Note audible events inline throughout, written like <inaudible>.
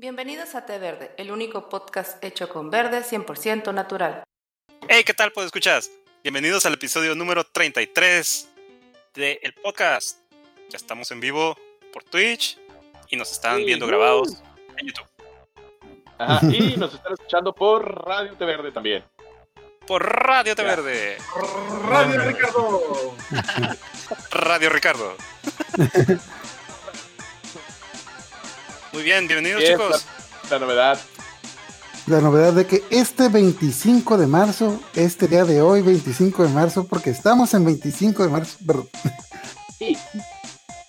Bienvenidos a Té Verde, el único podcast hecho con verde 100% natural. Hey, ¿qué tal, pues escuchas? Bienvenidos al episodio número 33 del podcast. Ya estamos en vivo por Twitch y nos están viendo grabados en YouTube. Ajá, y nos están escuchando por Radio Té Verde también. Por Radio Té Verde. Radio Ricardo. <laughs> Radio Ricardo. <laughs> Muy bien, bienvenidos chicos. La, la novedad. La novedad de que este 25 de marzo, este día de hoy, 25 de marzo, porque estamos en 25 de marzo, perdón.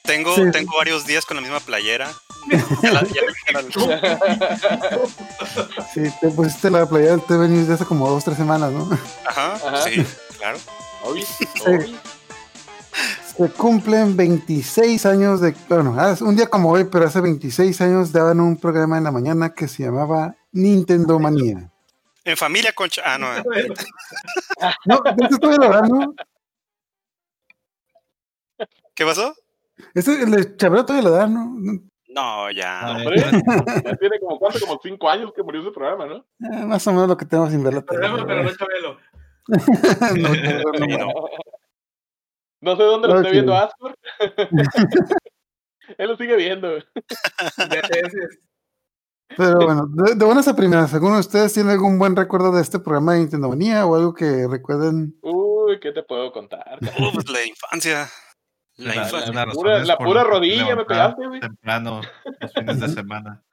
Tengo, Sí. tengo varios días con la misma playera. Ya la- ya <laughs> Sí, te pusiste la playa del TV News de hace como dos, tres semanas, ¿no? Ajá, Ajá. sí, claro. Obi, Obi. Se cumplen 26 años de, bueno, hace- un día como hoy, pero hace 26 años daban un programa en la mañana que se llamaba Nintendo Manía. En familia concha. Ah, no. eh. <laughs> No, este todavía lo dan, ¿no? ¿Qué pasó? Este, el Chabelo todavía lo dan, ¿no? No, ya. Hombre, ya tiene como cuánto, como cinco años que murió ese programa, ¿no? Eh, más o menos lo que tengo sin ver la tele. Programa, pero no Chabelo. <laughs> No, no. no. No sé dónde lo esté Ok. viendo Astor. <laughs> Él lo sigue viendo. Pero bueno, de, de buenas a primeras, ¿alguno de ustedes tiene algún buen recuerdo de este programa de Nintendo Manía o algo que recuerden? Uy, ¿qué te puedo contar? <laughs> Uh, pues la infancia. La La- infancia. las pura- la pura rodilla me pegaste, güey. Temprano, los fines de <laughs> semana.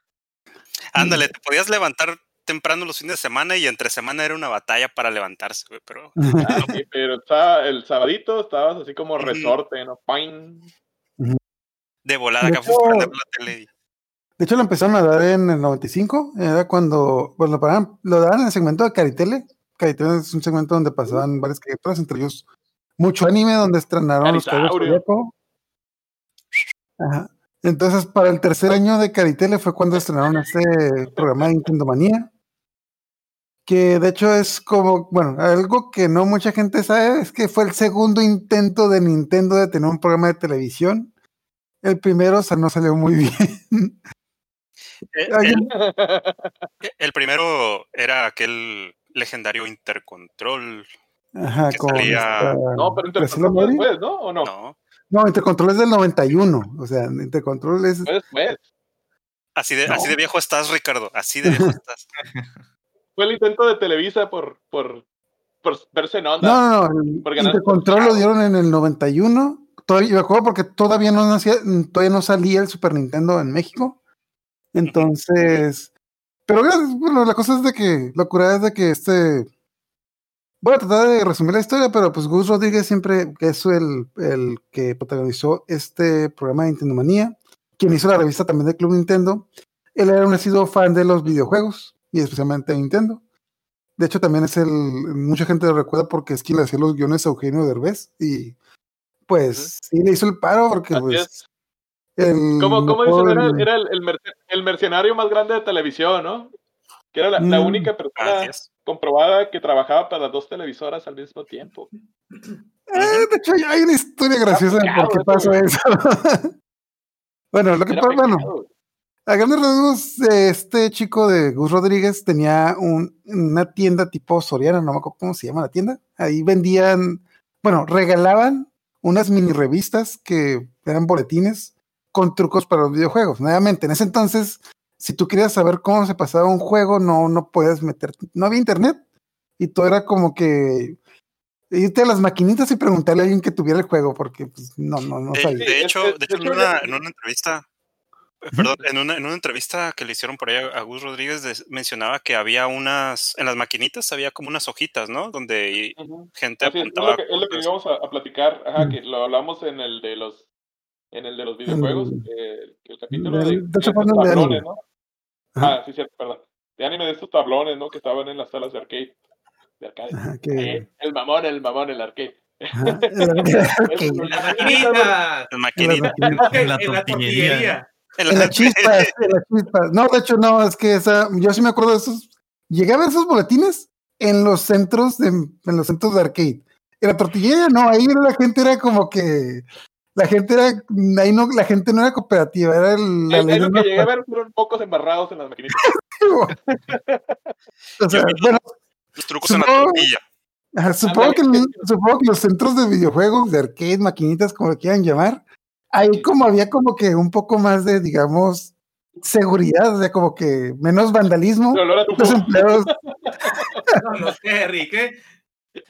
Ándale, te podías levantar temprano los fines de semana y entre semana era una batalla para levantarse, güey, pero <laughs> Ah, sí, pero el, sá- el sabadito estabas así como resorte, ¿no? Pain. de volada De acá la tele. De hecho, lo empezaron a dar en el 95, era cuando, pues lo, paraban- lo daban en el segmento de Caritele. Caritele es un segmento donde pasaban varias caricaturas, entre ellos mucho anime, donde estrenaron los. Ajá. Entonces, para el tercer año de Caritele fue cuando estrenaron este programa de Nintendo Manía. Que de hecho es como, bueno, algo que no mucha gente sabe es que fue el segundo intento de Nintendo de tener un programa de televisión. El primero o sea, no salió muy <laughs> bien. Eh, Ay, El, <laughs> el primero era aquel legendario Intercontrol. Ajá, que con salía- No, pero Intercontrol después, ¿no? ¿O no? No, No, Intercontrol es del 91. O sea, Intercontrol es. Después. así de, No. así de viejo estás, Ricardo. Así de viejo <laughs> estás. Fue el intento de Televisa por, por, por verse en onda. No, no, no. el Por ganar Intercontrol lo dieron en el 91. Todavía, me acuerdo porque todavía no, nacía, todavía no salía el Super Nintendo en México. Entonces. Pero bueno, la cosa es de que. La cura es de que este. Voy a tratar de resumir la historia, pero pues Gus Rodríguez siempre, que es el, el que protagonizó este programa de Nintendo Manía, quien hizo la revista también de Club Nintendo, él era un sido fan de los videojuegos, y especialmente Nintendo. De hecho, también es el, mucha gente lo recuerda porque es quien le hacía los guiones a Eugenio Derbez, y pues sí le hizo el paro porque Así pues... es. el ¿Cómo, cómo mejor- dicen? Era, era el, el merce- el mercenario más grande de televisión, ¿no? Que era la, la Mm. única persona comprobada que trabajaba para dos televisoras al mismo tiempo. Eh, de hecho, hay una historia graciosa de por qué pasó eso, <laughs> bueno, lo que pasa, bueno, pecado. A grandes rasgos, eh, este chico de Gus Rodríguez tenía un- una tienda tipo Soriana, no me acuerdo cómo se llama la tienda. Ahí vendían, bueno, regalaban unas mini revistas que eran boletines con trucos para los videojuegos. Nuevamente, en ese entonces, si tú querías saber cómo se pasaba un juego, no, no puedes meter, no había internet. Y todo era como que irte a las maquinitas y preguntarle a alguien que tuviera el juego, porque pues, no, no, no De, sabía. de es- hecho, es- de hecho, de en una, en una entrevista, eh, perdón, en una, en una entrevista que le hicieron por ahí a Gus Rodríguez, des- mencionaba que había unas, en las maquinitas había como unas hojitas, ¿no? Donde Ujú. gente Así es, es apuntaba. lo que, es lo que cosas. íbamos a, a platicar, ajá, que lo hablamos en el de los en el de los videojuegos, el- que- que el capítulo de, de de estos el de tablones, anime. ¿no? Ajá. Ah, sí, cierto, perdón. De anime de estos tablones, ¿no? Que estaban en las salas de arcade. De arcade. Ajá, que- Eh, el mamón, el mamón, el arcade. ajá. <laughs> Las En maquinitas. las maquinitas. <laughs> En la la tortillería. En En la- las chispas, en las chispas. No, de hecho, no, es que esa, yo sí me acuerdo de esos. Llegué a ver esos boletines en los centros de, en los centros de arcade. En la tortillería, no, ahí la gente era como que la gente era, ahí no, la gente no era cooperativa, era el, la ley lo que llegué a ver fueron pocos embarrados en las maquinitas. <laughs> <laughs> O sea, Yo vi bueno, Los trucos en la Supongo- tortilla. ajá, supongo, que, supongo que los centros de videojuegos, de arcade, maquinitas, como lo quieran llamar, ahí como había como que un poco más de, digamos, seguridad, o sea, como que menos vandalismo. Los empleados, <laughs> No, no sé, Enrique.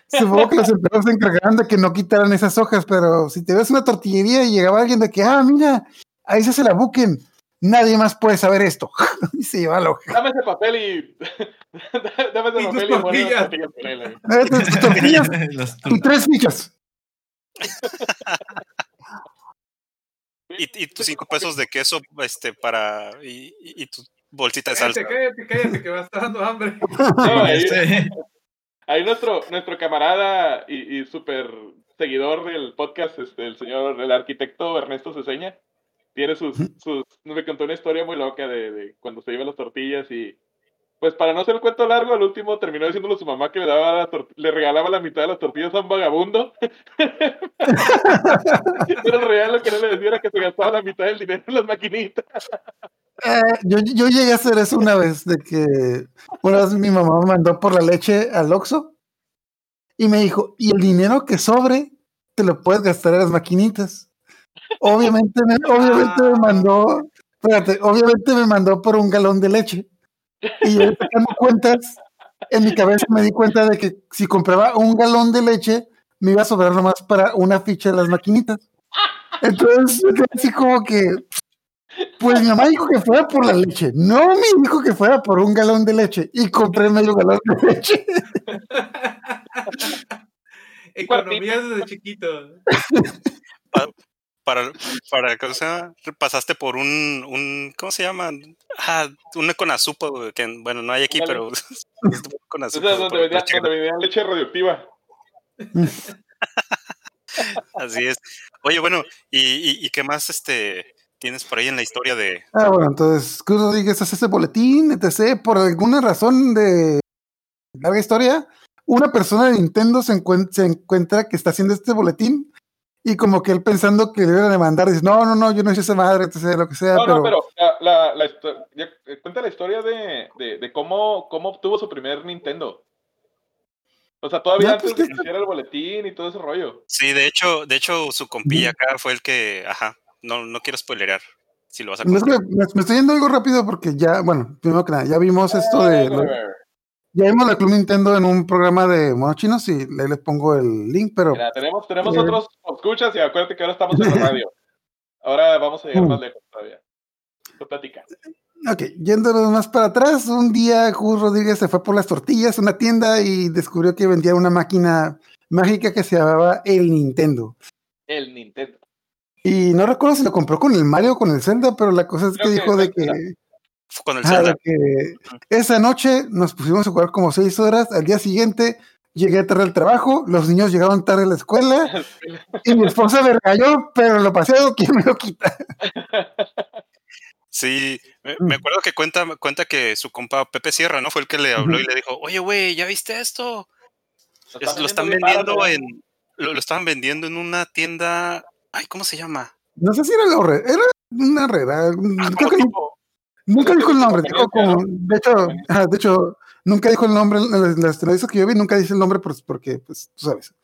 supongo que los empleados se encargaban de que no quitaran esas hojas, pero si te ves una tortillería y llegaba alguien de que, ah, mira, ahí se la buquen, nadie más puede saber esto. <laughs> y se lleva la hoja. Dame ese papel y. <laughs> Dame ese papel y tortillas. Eh, tortillas y tres fichas. Y, y tus cinco pesos de queso este, para. Y, y- y tu bolsita de salsa. Cállate, cállate, cállate, que me está dando hambre. <laughs> No, ahí, Este, ahí nuestro, nuestro camarada y, y súper seguidor del podcast, este, el señor, el arquitecto Ernesto Ceseña, tiene sus, sus, me contó una historia muy loca de, de cuando se iban las tortillas y, pues para no hacer el cuento largo, al último terminó diciéndole a su mamá que le daba la le regalaba la mitad de las tortillas a un vagabundo. <laughs> Pero en realidad lo que no le decía era que se gastaba la mitad del dinero en las maquinitas. Eh, yo, yo llegué a hacer eso una vez, de que una vez mi mamá me mandó por la leche al Oxxo y me dijo, y el dinero que sobre te lo puedes gastar en las maquinitas. Obviamente me, obviamente me mandó, espérate, obviamente me mandó por un galón de leche. Y yo sacando cuentas, en mi cabeza me di cuenta de que si compraba un galón de leche, me iba a sobrar nomás para una ficha de las maquinitas. Entonces, así como que, pues mi mamá dijo que fuera por la leche, no me dijo que fuera por un galón de leche y compré medio galón de leche. <laughs> Economías desde chiquito. Para, para ¿cómo se llama? Pasaste por un, un ¿cómo se llama? Ah, una con azúcar, güey, que bueno, no hay aquí, Dale. pero <laughs> con Esa azúcar. es donde vendían leche radioactiva. <laughs> Así es. Oye, bueno, ¿y, y, y qué más este tienes por ahí en la historia de Ah, bueno, entonces Cruz Rodríguez hace ese boletín, etc. Por alguna razón de larga historia, una persona de Nintendo se, encuent- se encuentra que está haciendo este boletín y como que él pensando que le iban a demandar, dice, no, no, no, yo no hice esa madre, lo que sea, No, pero... no, pero la, la, la histo- ya- eh, cuenta la historia de, de, de cómo, cómo obtuvo su primer Nintendo. O sea, todavía No, antes pues, de que hiciera el boletín y todo ese rollo. Sí, de hecho, de hecho su compilla acá fue el que, ajá, no, no quiero spoilerear si lo vas a No, me, me estoy yendo algo rápido porque ya, bueno, primero que nada, ya vimos esto de... lo- Ya vimos la Club Nintendo en un programa de monos chinos y ahí les pongo el link, pero... Mira, tenemos, tenemos Eh. otros escuchas y acuérdate que ahora estamos en la radio. <laughs> Ahora vamos a llegar Mm. más lejos todavía. Tú platica. Ok, yéndonos más para atrás, un día Gus Rodríguez se fue por las tortillas a una tienda y descubrió que vendía una máquina mágica que se llamaba el Nintendo. El Nintendo. Y no recuerdo si lo compró con el Mario o con el Zelda, pero la cosa es que Creo que dijo de que, con el ajá, Zelda. de que esa noche nos pusimos a jugar como seis horas, al día siguiente llegué tarde al trabajo, los niños llegaron tarde a la escuela <laughs> y mi esposa me regañó, pero lo paseo, ¿quién me lo quita? <laughs> Sí, me, Mm. me acuerdo que cuenta, cuenta que su compa Pepe Sierra, ¿no? Fue el que le habló y le dijo, oye, güey, ¿ya viste esto? Lo Es- lo están vendiendo en, lo, lo estaban vendiendo en una tienda, ay, ¿cómo se llama? No sé si era la horrera, era una herrera, Ah, creo como que tipo- Nunca dijo el nombre, dijo como, de hecho, <laughs> de hecho, nunca dijo el nombre en las, las entrevistas que yo vi, nunca dice el nombre por- porque, pues, tú sabes.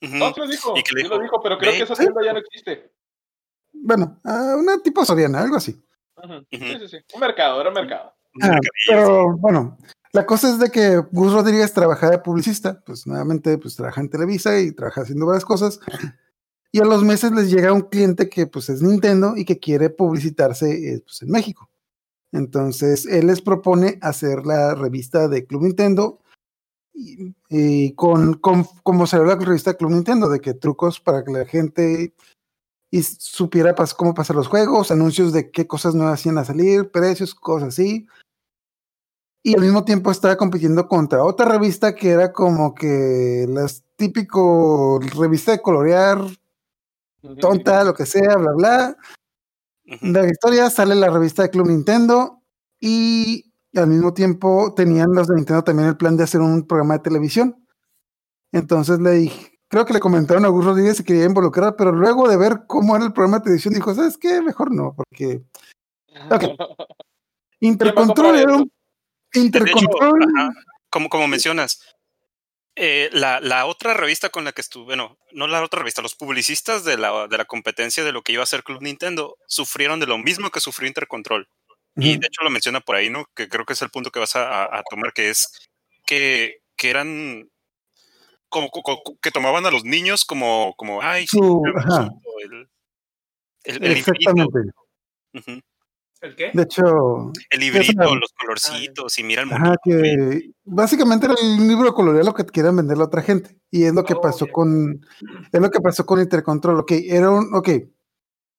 No, sí lo dijo. Y que le sí lo dijo, pero creo "Ve". que esa tienda ya no existe. Bueno, ah, una tipo Soriana, algo así. Sí, sí, sí. Un mercado, era un mercado. Ah, pero bueno, la cosa es de que Gus Rodríguez trabajaba de publicista, pues nuevamente, pues trabaja en Televisa y trabaja haciendo varias cosas. Y a los meses les llega un cliente que pues es Nintendo y que quiere publicitarse eh, pues, en México. Entonces él les propone hacer la revista de Club Nintendo y, y con, con como salió la revista Club Nintendo, de que trucos para que la gente y supiera pas- cómo pasar los juegos, anuncios de qué cosas nuevas iban a salir, precios, cosas así. Y al mismo tiempo estaba compitiendo contra otra revista que era como que las típico revista de colorear, tonta, lo que sea, bla, bla. De la historia sale la revista de Club Nintendo y al mismo tiempo tenían los de Nintendo también el plan de hacer un programa de televisión. Entonces le dije, creo que le comentaron a Gus Rodríguez si quería involucrar, pero luego de ver cómo era el programa de televisión, dijo, ¿sabes qué? Mejor no, porque <laughs> Ok. Intercontrol era un... Hecho, Intercontrol... ajá, como, como mencionas, eh, la, la otra revista con la que estuve, bueno, no la otra revista, los publicistas de la, de la competencia de lo que iba a ser Club Nintendo sufrieron de lo mismo que sufrió Intercontrol. Y de hecho lo menciona por ahí, ¿no? Que creo que es el punto que vas a, a- tomar, que es que, que eran como, co- co- que tomaban a los niños como, como ay, sí, el, el, el. Exactamente. ¿El qué? De hecho, El librito, los colorcitos, y mira el ajá, que básicamente era el libro colorear lo que querían vender a otra gente. Y es lo que Oh, pasó con, es lo que pasó con Intercontrol. Ok, era un, ok.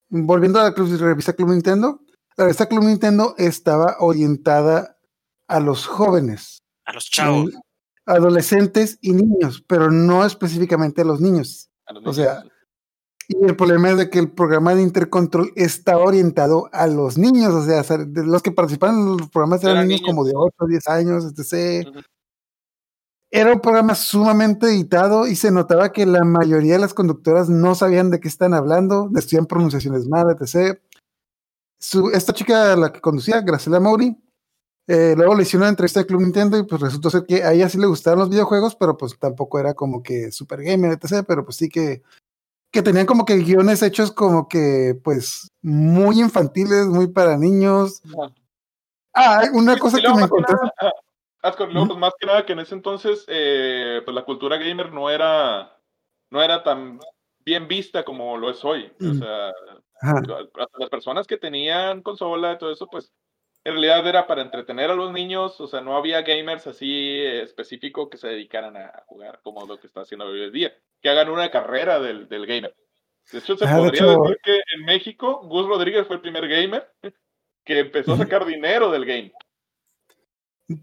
Volviendo a la club- revista Club Nintendo, la revista Club Nintendo estaba orientada a los jóvenes. A los chavos. Adolescentes y niños, pero no específicamente a los niños. A los O sea, niños. Y el problema es de que el programa de Intercontrol está orientado a los niños, o sea, los que participaban en los programas eran Eran niños, niños. como de 8 o 10 años, etc. Era un programa sumamente editado y se notaba que la mayoría de las conductoras no sabían de qué están hablando, decían pronunciaciones mal, etc. Su, esta chica, la que conducía, Graciela Mauri, eh, luego le hicieron una entrevista de Club Nintendo y pues resultó ser que a ella sí le gustaban los videojuegos, pero pues tampoco era como que super gamer, etc. Pero pues sí que, que tenían como que guiones hechos como que pues muy infantiles, muy para niños. Ajá. Ah, una Sí, cosa y que me encontré. nada, Ascor, luego, Ujú. pues más que nada que en ese entonces, eh, pues la cultura gamer no era, no era tan bien vista como lo es hoy. O Ujú. sea, Ajá. hasta las personas que tenían consola y todo eso, pues en realidad era para entretener a los niños, o sea, no había gamers así específico que se dedicaran a jugar como lo que está haciendo hoy en día, que hagan una carrera del, del gamer. De hecho, se de podría hecho- decir que en México Gus Rodríguez fue el primer gamer que empezó a sacar dinero del game.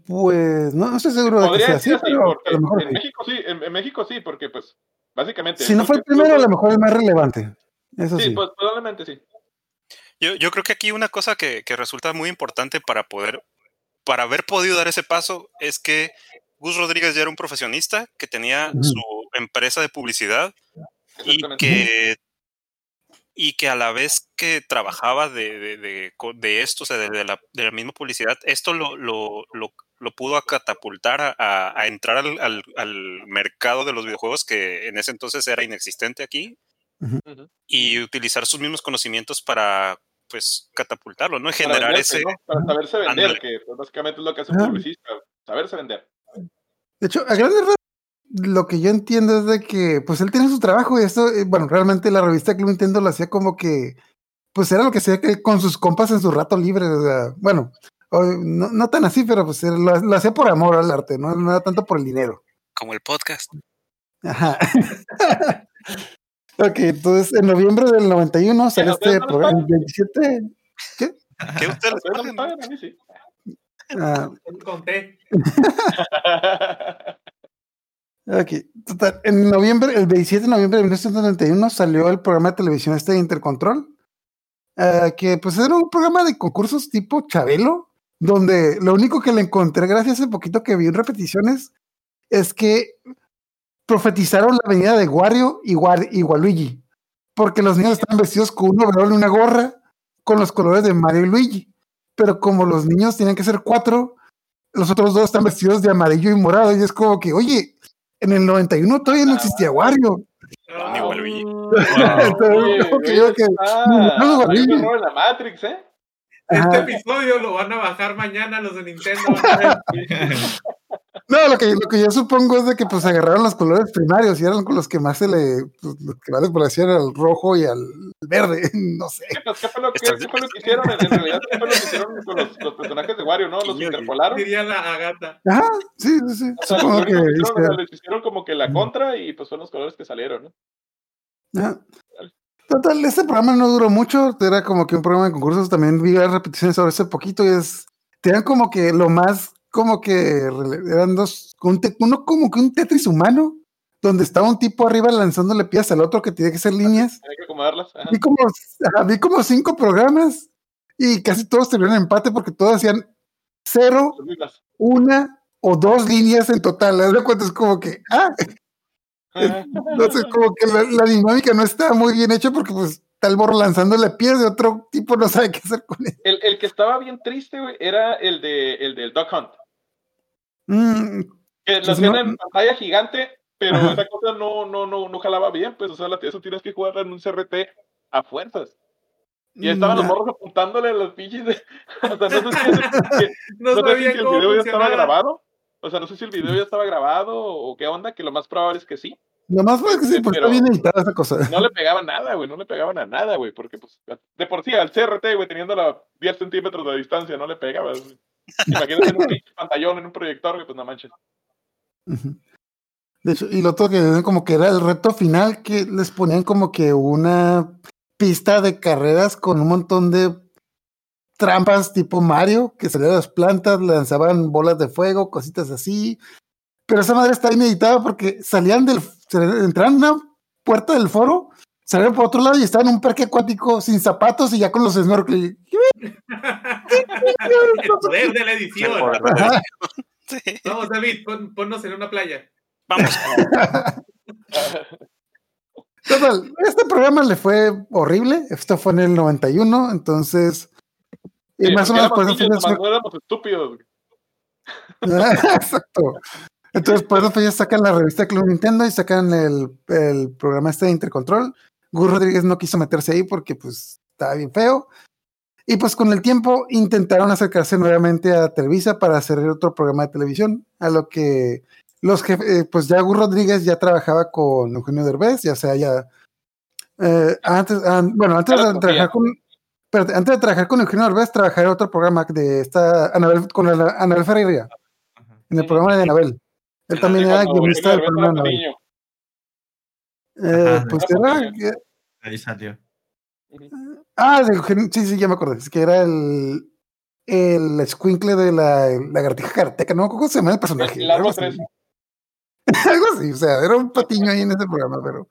Pues no, no estoy seguro de que sea así, pero a lo mejor en sí. México sí, en, en México sí, porque pues básicamente... Si no fue el primero, a lo mejor el más relevante. Eso Sí, sí. pues probablemente sí. Yo, yo creo que aquí una cosa que, que resulta muy importante para poder, para haber podido dar ese paso, es que Gus Rodríguez ya era un profesionista que tenía su empresa de publicidad y que, y que a la vez que trabajaba de, de, de, esto, o sea, de, de la, de la misma publicidad, esto lo, lo, lo, lo pudo catapultar a, a- a entrar al, al, al mercado de los videojuegos que en ese entonces era inexistente aquí y utilizar sus mismos conocimientos para pues catapultarlo, ¿no? Y Para generar venderse, ese... ¿no? Para saberse vender, que pues, básicamente es lo que hace un Ajá. publicista, saberse vender. De hecho, a grandes lo que yo entiendo es de que, pues él tiene su trabajo y esto, eh, bueno, realmente la revista Club Nintendo lo hacía como que, pues era lo que hacía que con sus compas en su rato libre, o sea, bueno, no, no tan así, pero pues lo hacía por amor al arte, ¿no? No era tanto por el dinero. como el podcast. Ajá. <laughs> ok, entonces en noviembre del 91 sale ¿a ustedes este programa, el pagan? 27. ¿Qué ustedes ¿A ustedes no les pagan? A mí sí. ah, Conté. <laughs> Ok, total. En noviembre, el 27 de noviembre de 1991 salió el programa de televisión este de Intercontrol, ah, que pues era un programa de concursos tipo Chabelo, donde lo único que le encontré gracias a ese poquito que vi en repeticiones es que profetizaron la venida de Wario y, War y Waluigi, porque los niños estaban vestidos con un overol y una gorra con los colores de Mario y Luigi, pero como los niños tenían que ser cuatro, los otros dos están vestidos de amarillo y morado, y es como que, oye, en el 91 todavía no existía Wario. Ni No, Waluigi. <laughs> Entonces, Oye, como que oye, yo que- está- no, hay un Waluigi. error en la Matrix, ¿eh? Este Ajá. episodio lo van a bajar mañana los de Nintendo. <laughs> No, lo que, lo que yo supongo es de que pues agarraron los colores primarios y eran con los que más se le, pues, los que más les parecían al rojo y al verde, <laughs> no sé. ¿Qué, pues, qué fue lo que, Estás- qué fue lo que hicieron? En, en realidad, ¿qué fue lo que hicieron con los, los personajes de Wario, no? Los interpolaron. Diría la Agata. Ajá, sí, sí, sí. O sea, Supongo que único que hicieron, o sea, les hicieron como que la contra y pues son los colores que salieron, ¿no? ajá. Total, este programa no duró mucho, era como que un programa de concursos, también vi las repeticiones sobre ese poquito y es, tenían como que lo más, como que eran dos, un te- uno como que un Tetris humano, donde estaba un tipo arriba lanzándole piezas al otro que tenía que ser líneas. Que acomodarlas. Ajá. Vi como, vi como cinco programas y casi todos tuvieron empate porque todos hacían cero, una o dos líneas en total. ¿Haz de cuenta? Es como que, ah, Entonces, como que la, la dinámica no está muy bien hecha porque, pues, el borro lanzándole pies de otro tipo, no sabe qué hacer con él. El, el que estaba bien triste, güey, era el de el del Duck Hunt. Mm, Que Pues hacían no- en pantalla gigante, pero Ajá. esa cosa no, no, no, no jalaba bien, pues, o sea, la- eso tienes que jugar en un CRT a fuerzas. Y estaban los morros apuntándole a los pinches de... <laughs> O sea, no sé si, ese- <laughs> No, no sé si sabían el video ya estaba grabado. O sea, no sé si el video ya estaba grabado o qué onda, que lo más probable es que sí. Lo más bueno es que sí, pues está bien editada esa cosa. No le pegaban nada, güey, no le pegaban a nada, güey, porque pues de por sí al CRT, güey, teniendo la 10 centímetros de distancia, no le pegabas. güey. Imagínate en un pantallón, en un proyector, pues no manches. De hecho, y lo otro que como que era el reto final, que les ponían como que una pista de carreras con un montón de trampas tipo Mario, que salían las plantas, lanzaban bolas de fuego, cositas así. Pero esa madre está ineditada porque salían del, entraban a una puerta del foro, salían por otro lado y estaban en un parque acuático sin zapatos y ya con los snorkel. El poder de la edición. Sí. Vamos, David, pon- ponnos en una playa. Vamos. <laughs> Total, este programa le fue horrible. Esto fue en el 91, entonces. Y Sí, más o menos por eso no éramos estúpidos. <laughs> Exacto. Entonces, por eso ya sacan la revista Club Nintendo y sacan el, el programa este de Intercontrol. Gus Rodríguez no quiso meterse ahí porque pues estaba bien feo. Y pues con el tiempo intentaron acercarse nuevamente a Televisa para hacer otro programa de televisión, a lo que los jefes, eh, pues ya Gus Rodríguez ya trabajaba con Eugenio Derbez, ya sea ya eh, antes, an- bueno, antes de trabajar con espérate, antes de trabajar con Eugenio Derbez, trabajaba en otro programa de esta Anabel, con la- Anabel Ferreira en el programa de Anabel. Él también <laughs> era guionista del programa de Anabel. Eh, pues Era. Ahí salió. Ah, sí, sí, ya me acordé. Es que era el. El escuincle de la lagartija karateca, ¿no? ¿Cómo se llama el personaje? El largo Algo así. 3. <laughs> Algo así, o sea, era un patiño ahí en ese programa, pero.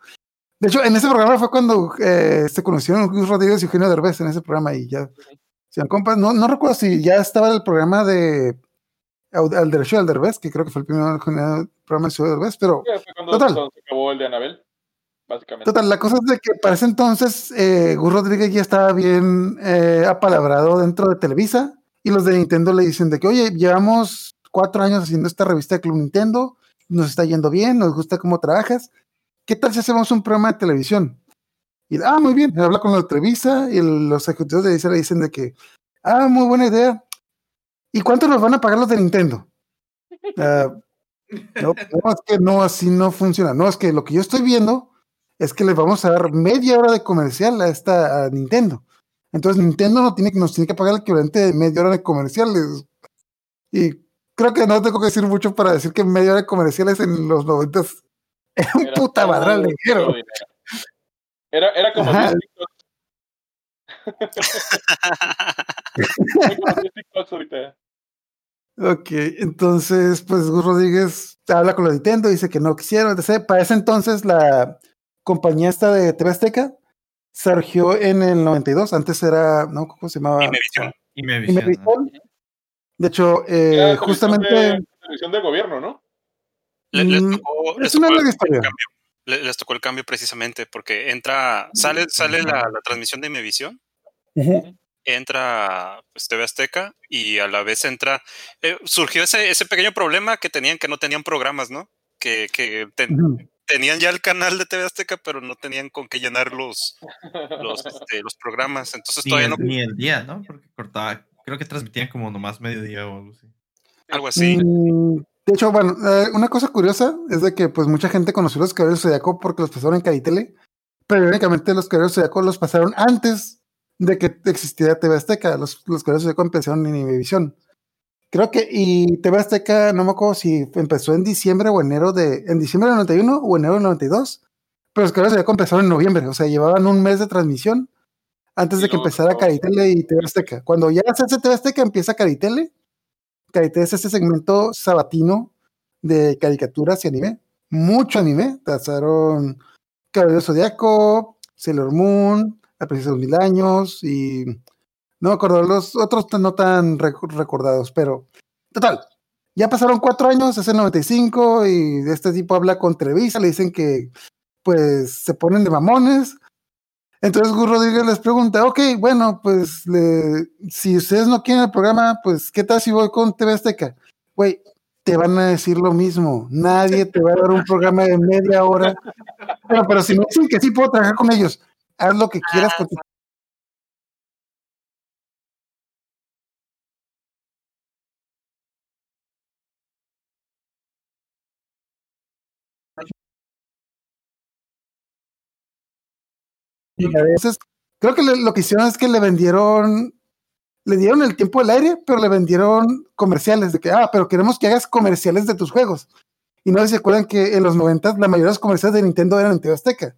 De hecho, en ese programa fue cuando eh, se conocieron Luis Rodríguez y Eugenio Derbez en ese programa y ya. Se compas, no, no recuerdo si ya estaba el programa de al derecho del Derbez, que creo que fue el primer programa de Ciudad Derbez, pero Ya fue cuando, Total. cuando se acabó el de Anabel, Total, la cosa es de que para ese entonces eh, Gus Rodríguez ya estaba bien eh, apalabrado dentro de Televisa y los de Nintendo le dicen de que, oye, llevamos cuatro años haciendo esta revista de Club Nintendo, nos está yendo bien, nos gusta cómo trabajas, ¿qué tal si hacemos un programa de televisión? Y, ah, muy bien, habla con la de Televisa y los ejecutivos de Televisa le dicen de que, ah, muy buena idea. ¿Y cuánto nos van a pagar los de Nintendo? No, no, es que no, así no funciona. No, es que lo que yo estoy viendo es que les vamos a dar media hora de comercial a esta a Nintendo. Entonces Nintendo no tiene, nos tiene que pagar el equivalente de media hora de comerciales. Y creo que no tengo que decir mucho para decir que media hora de comerciales en los noventas <laughs> era un Era puta madral de dinero. Era, era como Ajá. 10 TikToks. <laughs> Era como 10 TikToks ahorita. Ok, entonces, pues Gus Rodríguez habla con la Nintendo, dice que no quisieron, etc. Para ese entonces, la compañía esta de TV Azteca surgió en el 92. Antes era, ¿no? ¿Cómo se llamaba? Imevisión. Imevisión. De hecho, eh, justamente. televisión de- televisión del gobierno, ¿no? Le- les, Mm, tocó, es les una larga historia. Les tocó el cambio precisamente porque entra, sale, sale la, la transmisión de Imevisión, entra pues, TV Azteca y a la vez entra. eh, surgió ese, ese pequeño problema que tenían, que no tenían programas, ¿no? Que, que ten-. Tenían ya el canal de TV Azteca, pero no tenían con qué llenar los, los, este, los programas. Entonces Ni todavía el, no. ni el día, ¿no? Porque cortaba. Creo que transmitían como nomás mediodía o algo así. Algo así. Mm, De hecho, bueno, eh, una cosa curiosa es de que pues mucha gente conoció los Caballeros Zodiaco porque los pasaron en Caritele, pero irónicamente los Caballeros Zodiaco los pasaron antes de que existiera TV Azteca. Los, los Caballeros Zodiaco empezaron en Imevisión. Creo que, y TV Azteca, no me acuerdo si empezó en diciembre o enero de, en diciembre del 91 o enero del 92, pero los Caballeros Zodiaco empezaron en noviembre, o sea, llevaban un mes de transmisión antes de que empezara sacó- Caritele y TV Azteca. Cuando ya se hace TV Azteca, empieza Caritele. Caritele es ese segmento sabatino de caricaturas y anime. Mucho anime. Pasaron Caballero Zodiaco, Sailor Moon, La Princesa de los Mil Años y no me acuerdo los otros no tan rec- recordados, pero total. Ya pasaron cuatro años, es el 95, y este tipo habla con Televisa, le dicen que pues se ponen de mamones. Entonces Gus Rodríguez les pregunta, ok, bueno, pues si ustedes no quieren el programa, pues ¿qué tal si voy con TV Azteca? Güey, te van a decir lo mismo. Nadie te va a dar un programa de media hora. Pero si me dicen que sí puedo trabajar con ellos, haz lo que quieras con veces, creo que lo que hicieron es que le vendieron, le dieron el tiempo del aire, pero le vendieron comerciales de que, ah, pero queremos que hagas comerciales de tus juegos. Y no sé si se acuerdan que en los 90 la mayoría de los comerciales de Nintendo eran en TV Azteca.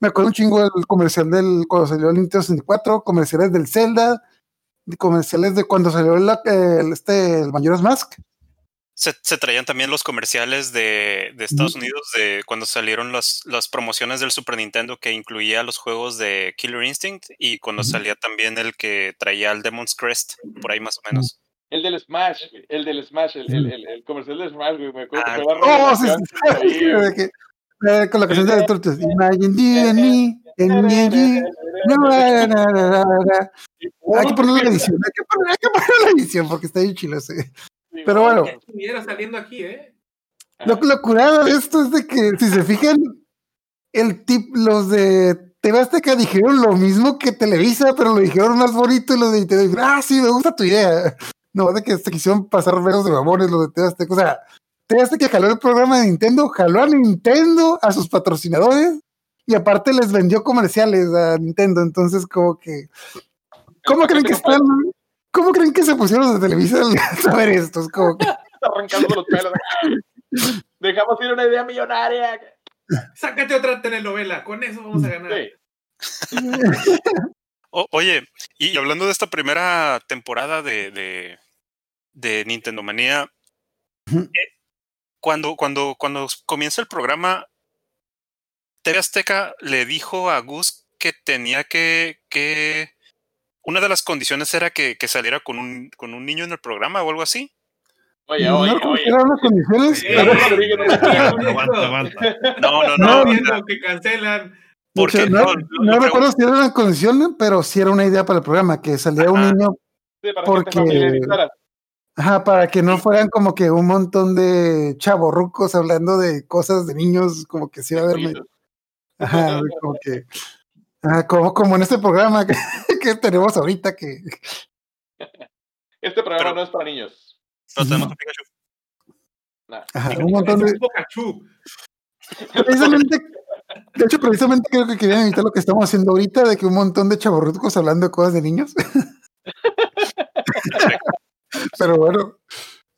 Me acuerdo un chingo del comercial del cuando salió el Nintendo 64, comerciales del Zelda, comerciales de cuando salió el, el, este, el Majora's Mask. Se, se traían también los comerciales de, de Estados Unidos de cuando salieron las, las promociones del Super Nintendo que incluía los juegos de Killer Instinct y cuando salía también el que traía el Demon's Crest, por ahí más o menos. El del Smash, el del Smash, el, el, el, el comercial de Smash, güey. Me acuerdo Ah, que fue la Oh, sí, sí, que sí, que- eh, con la canción de Tortas. Imagine me. No. Hay que ponerle la <laughs> edición, hay que poner, hay que ponerle la edición porque está bien chilo ese. Sí, Pero bueno. Ya estuviera saliendo aquí, ¿eh? Lo, lo curado de esto es de que, si se fijan, el tip, los de TV Azteca dijeron lo mismo que Televisa, pero lo dijeron más bonito y los de Nintendo dijeron, ah, sí, me gusta tu idea. No, de que se quisieron pasar veros de mamones los de TV Azteca. O sea, TV Azteca jaló el programa de Nintendo, jaló a Nintendo, a sus patrocinadores, y aparte les vendió comerciales a Nintendo. Entonces, como que, ¿cómo creen que están? ¿Cómo creen que se pusieron los de Televisa a <laughs> saber esto? Es como que, <laughs> arrancando los pelos. Dejamos ir una idea millonaria. Sácate otra telenovela, con eso vamos a ganar. Sí. O- oye, y hablando de esta primera temporada de, de, de Nintendo Manía, eh, cuando, cuando, cuando comienza el programa, TV Azteca le dijo a Gus que tenía que, que una de las condiciones era que, que saliera con un, con un niño en el programa o algo así. Oye, no oye, si eran las condiciones, Sí. no. <laughs> Aguanta, aguanta. No, no, No, no. No, que cancelan. Porque no, no, no recuerdo si era una condición, pero sí era una idea para el programa, que saliera un niño, Sí, para Porque- ajá, para que no fueran como que un montón de chavorrucos hablando de cosas de niños, como que sí va a haber, ajá, <laughs> como que, ajá, como, como en este programa que, <laughs> que tenemos ahorita, que, Este programa Pero- no es para niños. no tenemos un Pikachu. Nah. ajá, un montón es de, Pikachu. precisamente, de hecho, precisamente creo que querían evitar lo que estamos haciendo ahorita, de que un montón de chavorrucos hablando de cosas de niños. Pero bueno,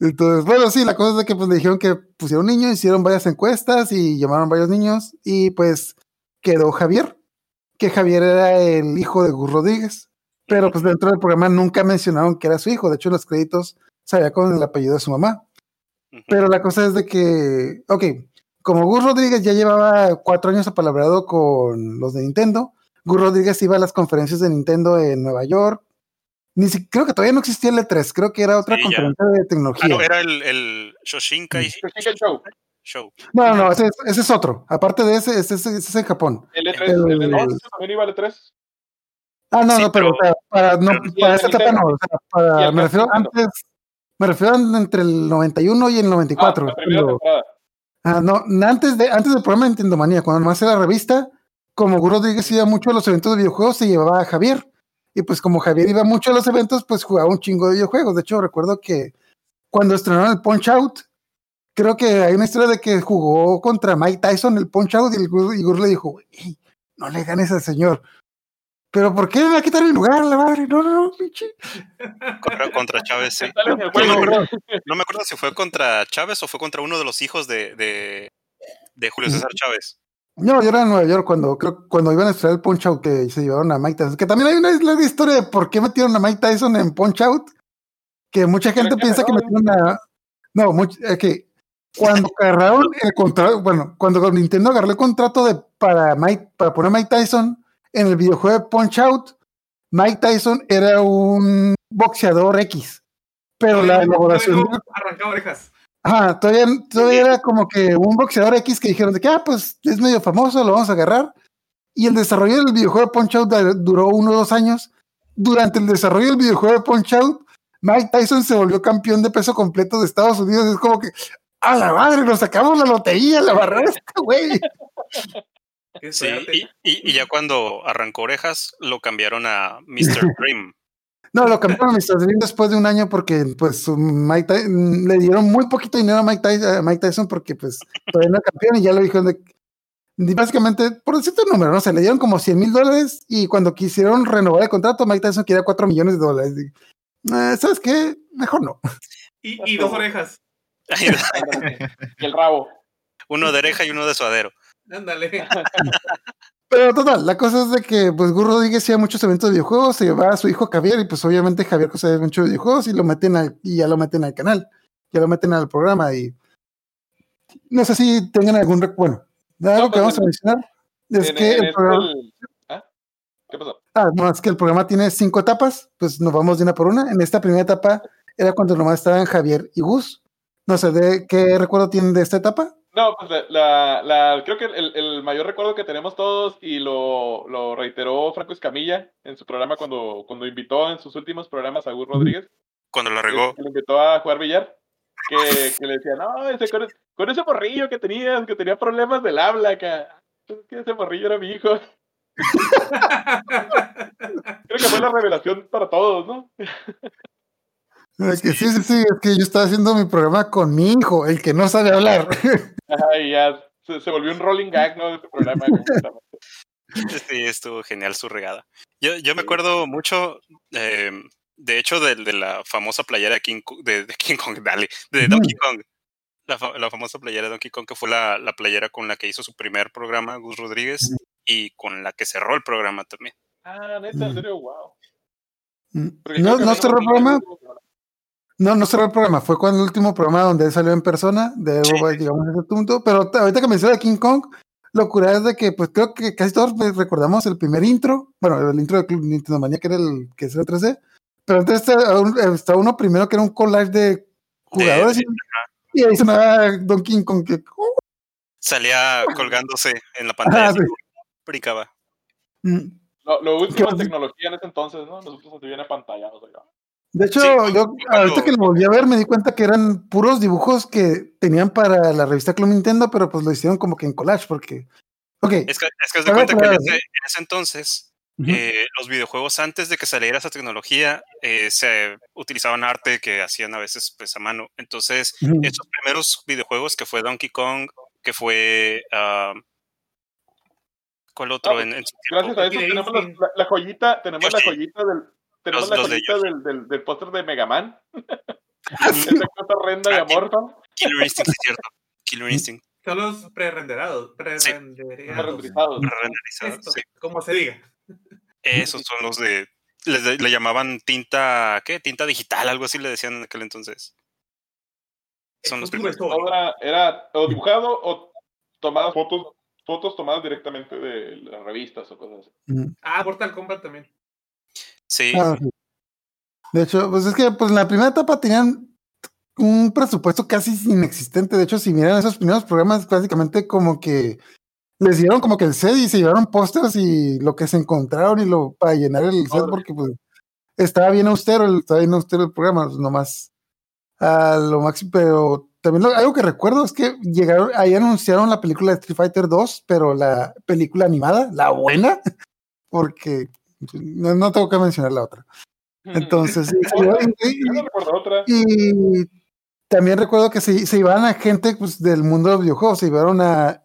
entonces, bueno, sí, la cosa es de que pues le dijeron que pusieron niños, hicieron varias encuestas y llamaron varios niños y pues quedó Javier, que Javier era el hijo de Gus Rodríguez, pero pues dentro del programa nunca mencionaron que era su hijo, de hecho en los créditos salía con el apellido de su mamá. Pero la cosa es de que, ok, como Gus Rodríguez ya llevaba cuatro años apalabrado con los de Nintendo, Gus Rodríguez iba a las conferencias de Nintendo en Nueva York. Ni si, creo que todavía no existía el E3, creo que era otra Sí, ya. conferencia de Ah, tecnología. no, era el, el Shoshinkai Shoshinkai Show. Show. No, no, no, ese, es- ese es otro. Aparte de ese, ese, ese- ese es en Japón. El E3, El- el de no, también iba al E3. Ah, no, Sí, no, pero, para, no, pero- para el esa de etapa no. o sea, para, el me refiero Nintendo. antes, me refiero a entre el 91 y el 94. Ah, la primera cuando- temporada. Ah, no, antes, de, antes del programa de Nintendo Manía, cuando nomás era la revista, como Rodríguez iba mucho a los eventos de videojuegos, se llevaba a Javier. Y pues como Javier iba mucho a los eventos, pues jugaba un chingo de videojuegos. De hecho, recuerdo que cuando estrenaron el Punch Out, creo que hay una historia de que jugó contra Mike Tyson el Punch Out y, el Gus le dijo, "Güey, no le ganes al señor. Pero ¿por qué me va a quitar mi lugar, la madre? No, no, no, pinche. Contra, contra Chávez, sí. No, me acuerdo si fue contra Chávez o fue contra uno de los hijos de, de, de Julio César Chávez. No, yo era en Nueva York cuando creo cuando iban a estrenar el Punch Out que se llevaron a Mike Tyson. Que también hay una larga historia de por qué metieron a Mike Tyson en Punch Out. Que mucha gente piensa que metieron a. No, much- eh, que cuando <laughs> agarraron el contrato, bueno, cuando Nintendo agarró el contrato de para Mike, para poner a Mike Tyson en el videojuego de Punch Out, Mike Tyson era un boxeador X. pero la elaboración. Arrancaba orejas. Ajá, todavía, todavía era como que un boxeador X que dijeron de que, ah, pues es medio famoso, lo vamos a agarrar. Y el desarrollo del videojuego de Punch Out duró uno o dos años. Durante el desarrollo del videojuego de Punch Out, Mike Tyson se volvió campeón de peso completo de Estados Unidos. Es como que, a la madre, nos sacamos la lotería, la barrera este güey. Sí, y, y- y ya cuando arrancó orejas, lo cambiaron a Mr. Dream. <laughs> No, lo cambiaron a Mr. Dream después de un año porque pues su Mike Ty- le dieron muy poquito dinero a Mike, Ty- a Mike Tyson porque pues todavía no era campeón y ya lo dijeron de y básicamente, por decirte un número, no sé, le dieron como 100 mil dólares y cuando quisieron renovar el contrato, Mike Tyson quería 4 millones de dólares. Y, eh, ¿Sabes qué? Mejor no. Y, <laughs> y dos orejas. Y el rabo. uno de oreja y uno de suadero. Ándale. Pero total, la cosa es de que pues Gus Rodríguez hacía muchos eventos de videojuegos, se llevaba a su hijo Javier y pues obviamente Javier mucho de videojuegos y lo meten al, y ya lo meten al canal, ya lo meten al programa y no sé si tengan algún recuerdo. Bueno, algo No, que pues, vamos a mencionar es En- que en el programa, el- ¿Ah? ¿Qué pasó? ah, no, es que el programa tiene cinco etapas, pues nos vamos de una por una. En esta primera etapa era cuando nomás estaban Javier y Gus. No sé, ¿de qué recuerdo tienen de esta etapa? No, pues la, la, la- creo que el, el mayor recuerdo que tenemos todos y lo, lo reiteró Franco Escamilla en su programa cuando, cuando invitó en sus últimos programas a Gus Rodríguez, Cuando lo regó. que lo invitó a jugar billar, que, que le decía, no, ese, con, con ese morrillo que tenías, que tenía problemas del habla, que, que ese morrillo era mi hijo. <laughs> Creo que fue la revelación para todos, ¿no? <laughs> Que sí, sí, sí, es que yo estaba haciendo mi programa con mi hijo, el que no sabe hablar. <laughs> Ajá, y ya se, se volvió un rolling gag, ¿no? De este programa. <laughs> Sí, estuvo genial su regada. Yo, yo me acuerdo mucho, eh, de hecho, de, de la famosa playera de King, Kong- de, de King Kong, <laughs> dale, de. Donkey Kong. La, fa- la famosa playera de Donkey Kong, que fue la, la playera con la que hizo su primer programa, Gus Rodríguez, y con la que cerró el programa también. Ah, neta, en serio, wow. Porque No, no cerró el programa, ¿no? No, cerró el programa, fue cuando el último programa donde él salió en persona, de Sí. digamos ese punto, pero ahorita que mencioné King Kong, lo curada es de que pues creo que casi todos pues, recordamos el primer intro, bueno, el intro de Club Nintendo Manía que era el que es el 3D, pero antes está uno primero que era un collage de jugadores de- y, y ahí sonaba Don King Kong que Salía colgándose en la Ah, pantalla, sí. mm. Lo, lo último en tecnología en ese entonces, ¿no? Nosotros así bien apantallados. De hecho, Sí, yo cuando- ahorita que lo volví a ver me di cuenta que eran puros dibujos que tenían para la revista Club Nintendo, pero pues lo hicieron como que en collage porque... Ok. Es que, es que haz de Claro, cuenta que en ese, en ese entonces, eh, los videojuegos antes de que saliera esa tecnología, eh, se utilizaban arte que hacían a veces pues, a mano. Entonces, Ujú. esos primeros videojuegos que fue Donkey Kong, que fue... ah, ¿Cuál otro? Ah, en, en su tiempo? Gracias a eso tenemos la, joyita, tenemos la joyita del. Tenemos Los- la los joyita del, del, del póster de Mega Man. <laughs> Ah, sí. Esa cosa horrenda y Ah, amorfa. Killer Instinct, sí, es cierto. Killer Instinct, Son los pre-renderados. Pre-renderados. Renderizados. renderizado, Esto, sí. como se diga. Esos son los de... Le llamaban tinta, ¿qué? Tinta digital, algo así le decían en aquel entonces. Son los primeros. Todo era, o dibujado o tomadas fotos, fotos tomadas directamente de las revistas o cosas así. Ujú. Ah, Mortal Kombat también. Sí, Ah, sí. De hecho, pues es que pues en la primera etapa tenían un presupuesto casi inexistente. De hecho, si miran esos primeros programas, básicamente como que les dieron como que el set y se llevaron pósters y lo que se encontraron y lo para llenar el set porque pues estaba bien austero, el, estaba bien austero el programa, pues, nomás a lo máximo, pero también lo- algo que recuerdo es que llegaron, ahí anunciaron la película de Street Fighter 2, pero la película animada, la buena, <laughs> porque no, no tengo que mencionar la otra. Entonces, <laughs> y- y también recuerdo que se, se iban a gente pues, del mundo de los videojuegos, se llevaron a...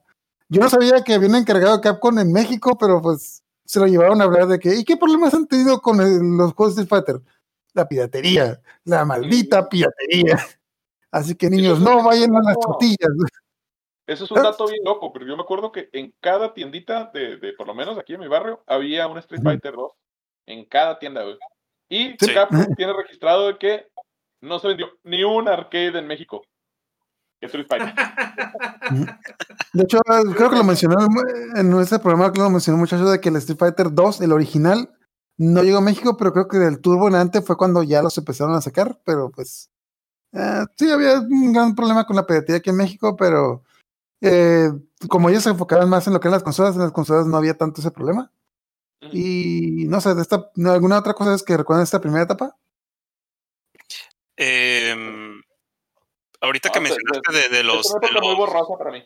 Yo no sabía que había un encargado Capcom en México, pero pues se lo llevaron a hablar de que, ¿y qué problemas han tenido con el- los juegos de Street Fighter? La piratería, la maldita piratería. Así que niños, no vayan a las tortillas. Eso es un dato bien loco, pero yo me acuerdo que en cada tiendita de, de por lo menos aquí en mi barrio, había un Street. Fighter 2. En cada tienda, güey. Y Sí. Capcom <laughs> tiene registrado de que no se vendió ni un arcade en México. Street Fighter. De hecho, creo que lo mencionó en ese programa, que lo mencionó un muchacho de que el Street Fighter 2, el original, No llegó a México, pero creo que del Turbo en antes fue cuando ya los empezaron a sacar, pero pues eh, sí había un gran problema con la piratería aquí en México, pero eh, como ellos se enfocaban más en lo que eran las consolas, en las consolas no había tanto ese problema. Y no sé, de esta, ¿alguna otra cosa es que recuerdan esta primera etapa? Em, ahorita que No, pues, mencionaste de, de Es los, una de época muy borrosa para mí.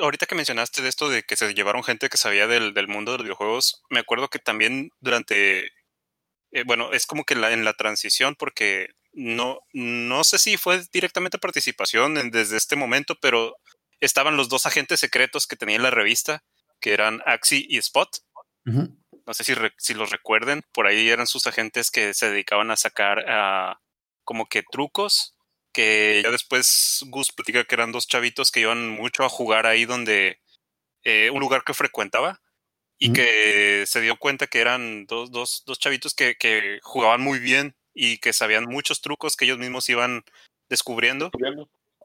ahorita que mencionaste de esto de que se llevaron gente que sabía del, del mundo de los videojuegos, me acuerdo que también durante, eh, bueno, es como que la- en la transición, porque no, no sé si fue directamente participación en- desde este momento, pero estaban los dos agentes secretos que tenía la revista, que eran Axie y Spot. No sé si, re- si los recuerden, por ahí eran sus agentes que se dedicaban a sacar a como que trucos, que ya después Gus platica que eran dos chavitos que iban mucho a jugar ahí donde, eh, un lugar que frecuentaba, y que se dio cuenta que eran dos, dos, dos chavitos que, que jugaban muy bien y que sabían muchos trucos que ellos mismos iban descubriendo.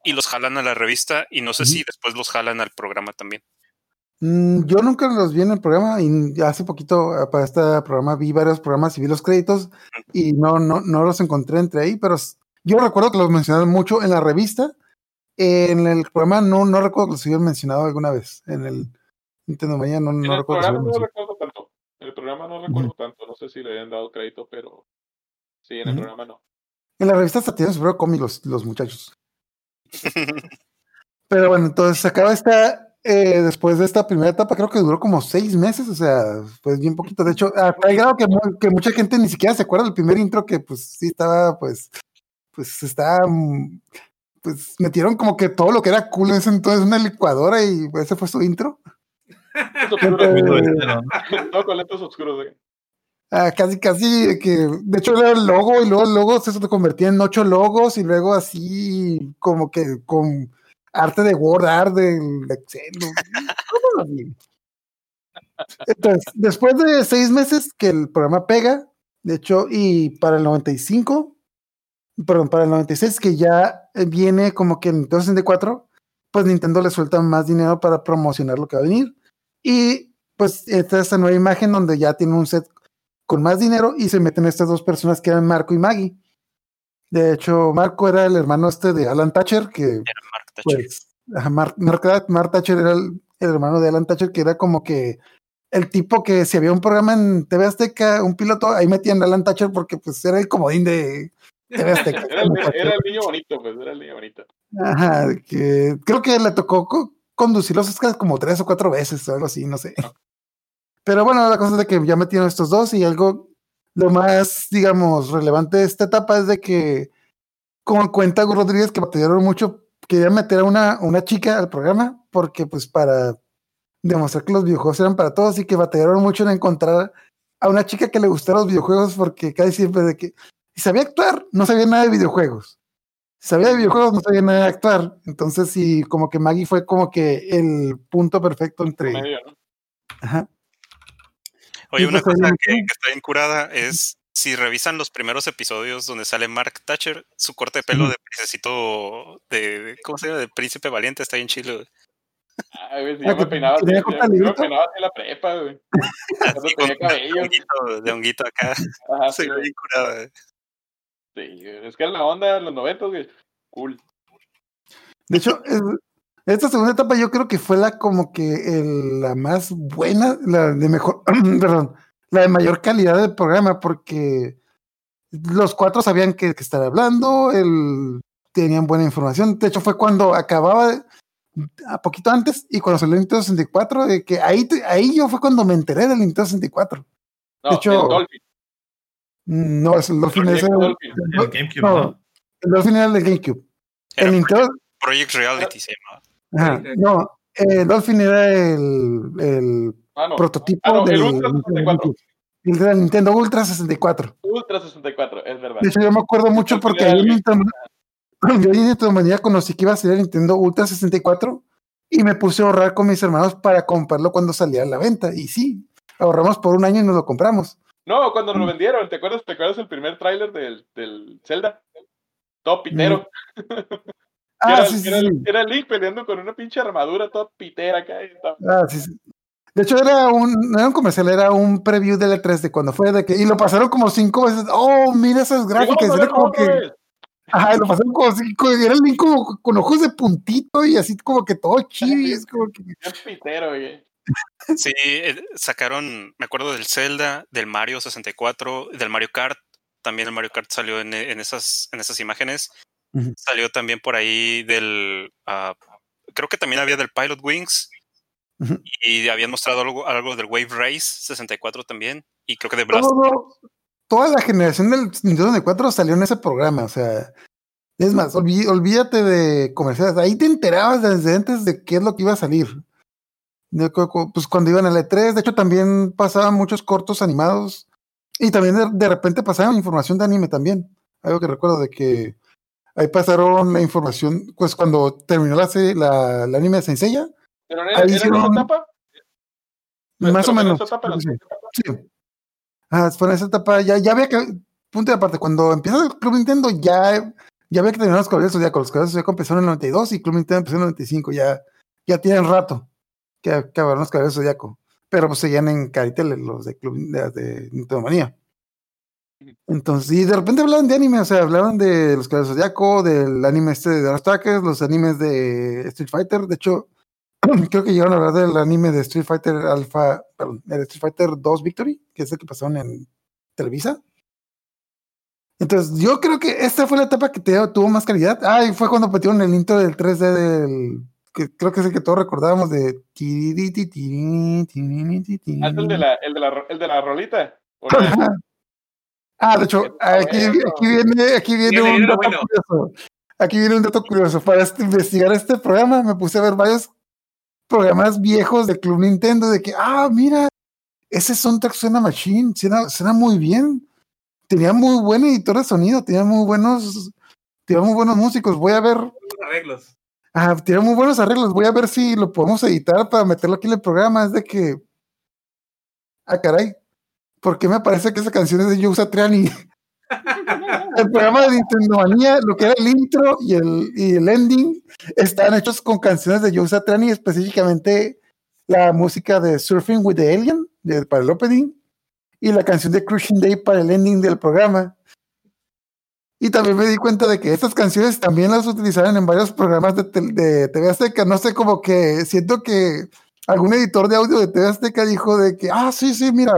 Y los jalan a la revista, y no sé si después los jalan al programa también. Mm, Yo nunca los vi en el programa y hace poquito eh, para este programa vi varios programas y vi los créditos y no, no, no los encontré entre ahí, pero yo recuerdo que los mencionaron mucho en la revista. En el programa no, no recuerdo que los hubieran mencionado alguna vez. En el Nintendo Mania no, En no el recuerdo programa no recuerdo tanto. En el programa no recuerdo tanto. No sé si le hayan dado crédito, pero sí, en el programa no. En la revista hasta tienen su propio cómic los, los muchachos. Pero bueno, entonces se acaba esta, eh, después de esta primera etapa, creo que duró como seis meses, o sea, pues bien poquito. De hecho, hasta el grado que, mu- que mucha gente ni siquiera se acuerda del primer intro, que pues sí estaba, pues, pues está, mm, pues metieron como que todo lo que era cool en ese entonces, una licuadora y pues, ese fue su intro. <laughs> Todo con lentes oscuros, güey. Ah, casi, casi, que de hecho era el logo y luego el logo se convertía en ocho logos y luego así como que con arte de Word Art del Excel. Entonces, después de seis meses que el programa pega, de hecho, y para el 95, perdón, para el 96, que ya viene como que en Nintendo 64, pues Nintendo le suelta más dinero para promocionar lo que va a venir. Y pues esta es esta nueva imagen donde ya tiene un set con más dinero y se meten estas dos personas que eran Marco y Maggie. De hecho, Marco era el hermano este de Alan Thatcher, que Era Mark Thatcher. pues Mark, Mark- Mark Thatcher era el, el hermano de Alan Thatcher, que era como que el tipo que si había un programa en TV Azteca, un piloto, ahí metían a Alan Thatcher porque pues era el comodín de TV <laughs> Azteca. Era el, era el niño bonito, pues, era el niño bonito. Ajá, que creo que le tocó co- conducir los Oscars como tres o cuatro veces o algo así, no sé. Pero bueno, la cosa es de que ya metieron estos dos y algo, lo más, digamos, relevante de esta etapa es de que, como cuenta Rodríguez, que batallaron mucho, quería meter a una, una chica al programa, porque pues para demostrar que los videojuegos eran para todos y que batallaron mucho en encontrar a una chica que le gustara los videojuegos, porque casi siempre de que sabía actuar, no sabía nada de videojuegos. Sabía de videojuegos, no sabía nada de actuar. Entonces, sí, como que Maggie fue como que el punto perfecto entre. Medio, ¿no? Ajá. Oye, una pues, cosa que, que está bien curada es si revisan los primeros episodios donde sale Mark Thatcher, su corte de pelo de princesito de, ¿cómo se llama? De príncipe valiente está bien güey. Ay, güey, si Ah, yo me peinaba así, yo, me peinaba así la prepa, güey. Así tenía cabello. de honguito, de honguito acá. Ajá, Se sí, bien curada. güey. Sí, es que era la onda de los noventas, güey. Cool. De hecho, es- esta segunda etapa yo creo que fue la como que el- la más buena, la de mejor, <clears throat> perdón, la de mayor calidad del programa, porque los cuatro sabían que, que estar hablando, el, tenían buena información. De hecho, fue cuando acababa a poquito antes y cuando salió el Nintendo 64, de que ahí, te- ahí yo fue cuando me enteré del Nintendo 64. No, De hecho, el Dolphin. No, es el Dolphin es Proyecto el, Dolphin. El GameCube, no, ¿no? el Dolphin era el de GameCube. Era El Nintendo, Project Reality se llamaba. Ajá, no, el Dolphin era el, el Ah, no. prototipo Ah, no, el del Ultra 64. el Nintendo Ultra 64. Ultra 64, es verdad. De hecho, yo me acuerdo mucho porque ahí yo en Nintendo Manía conocí que iba a salir el Nintendo Ultra 64 y me puse a ahorrar con mis hermanos para comprarlo cuando salía a la venta. Y sí, ahorramos por un año y nos lo compramos. No, cuando nos lo vendieron, ¿te acuerdas, ¿te acuerdas el primer tráiler del, del Zelda? Todo pitero. Que <laughs> Ah, era, sí, era, sí. era Link peleando con una pinche armadura toda pitera acá. y Ah, sí, sí. De hecho, era un, no era un comercial, era un preview del E3 de cuando fue de que, y lo pasaron como cinco veces. Oh, mira esas gráficas. Era como que, vez. ajá, lo pasaron como cinco, era el link como con ojos de puntito y así como que todo chibi. Es como que, Qué pitero, güey. Sí, eh, sacaron, me acuerdo del Zelda, del Mario 64, del Mario Kart. También el Mario Kart salió en, en esas, en esas imágenes. Salió también por ahí del. ah, creo que también había del Pilot Wings. Y habían mostrado algo, algo del Wave Race 64 también. Y creo que de Blast. todo- toda la generación del Nintendo 64 salió en ese programa. O sea, es más, olví- olvídate de comerciales. Ahí te enterabas desde antes de qué es lo que iba a salir. Pues cuando iban al E3, de hecho también pasaban muchos cortos animados y también de, de repente pasaban información de anime también. Algo que recuerdo de que ahí pasaron la información, pues cuando terminó la, la, el anime de Seiya, ¿Pero Ahí era, era en esa hicieron- etapa? Más o menos. esa etapa, la- sí. Sí. Ah, fue en esa etapa, ya, ya había que, punto de aparte, cuando empieza el Club Nintendo, ya, ya había que terminar los Caballeros Zodíaco. Los Caballeros Zodíaco empezaron en el 92 y Club Nintendo empezó en el 95, ya, ya tienen rato que acabaron los Caballeros Zodíaco. Pero pues seguían en Caritel los de Club de, de Nintendo Manía. Entonces, y de repente hablaban de anime, o sea, hablaban de los Caballeros Zodíaco, del anime este de los Trackers, los animes de Street Fighter. De hecho, <clears throat> creo que llegaron a hablar del anime de Street Fighter Alpha, perdón, el Street Fighter 2 Victory, que es el que pasaron en Televisa. Entonces, yo creo que esta fue la etapa que te- tuvo más calidad. Ah, y fue cuando metieron el intro del 3D del. Que creo que es el que todos recordábamos de. Ah, es el de la, el de la, el de la rolita. <laughs> Ah, de hecho, aquí, viene, aquí viene Viene, un dato bueno. curioso. Aquí viene un dato curioso. Para este- investigar este programa, me puse a ver varios programas viejos de Club Nintendo de que, ah, mira, ese soundtrack suena machine, suena, suena muy bien. Tenía muy buen editor de sonido, tenía muy buenos, tenía muy buenos músicos. Voy a ver, Los arreglos. ah, tenía muy buenos arreglos. Voy a ver si lo podemos editar para meterlo aquí en el programa. Es de que, ah, caray, ¿por qué me parece que esa canción es de Joe Satriani? <laughs> <laughs> el programa de Nintendo Manía, lo que era el intro y el, y el ending, estaban hechos con canciones de Joe Satriani, específicamente la música de Surfing with the Alien de- para el opening y la canción de Crushing Day para el ending del programa. Y también me di cuenta de que estas canciones también las utilizaron en varios programas de, de TV Azteca. No sé, como que siento que algún editor de audio de TV Azteca dijo de que, ah, sí, sí, mira,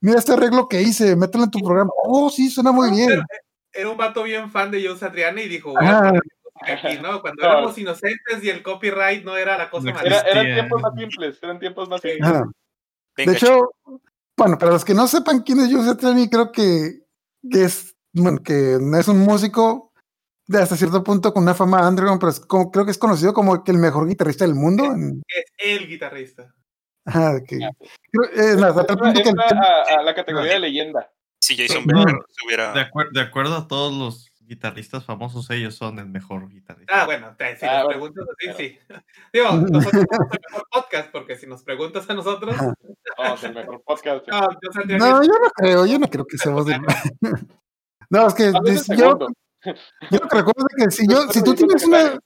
mira este arreglo que hice, mételo en tu programa. Oh, sí, suena muy bien. Pero Era un vato bien fan de Joe Satriani y dijo, Ah. "Voy a poner música aquí, ¿no? Cuando éramos inocentes y el copyright no era la cosa No más. Era- eran tiempos más simples, eran tiempos más simples. Venga, De hecho, bueno, para los que no sepan quién es Joe Satriani, creo que, que es, bueno, que no es un músico de hasta cierto punto con una fama underground, pero es como- creo que es conocido como que el mejor guitarrista del mundo. Es el guitarrista. Creo- es más, a que el- a, a la categoría de leyenda. si Jason No. Se hubiera. De, acuer- de acuerdo a todos los guitarristas famosos, ellos son el mejor guitarrista. Ah, bueno, te- si Ah, nos bueno. preguntas así, sí. <laughs> Digo, nosotros somos el mejor podcast, porque si nos preguntas a nosotros. Vamos, el mejor podcast. no, yo no creo, yo no creo que seamos. <laughs> <laughs> No, es que yo, yo lo que recuerdo es que si, yo, si tú tienes una,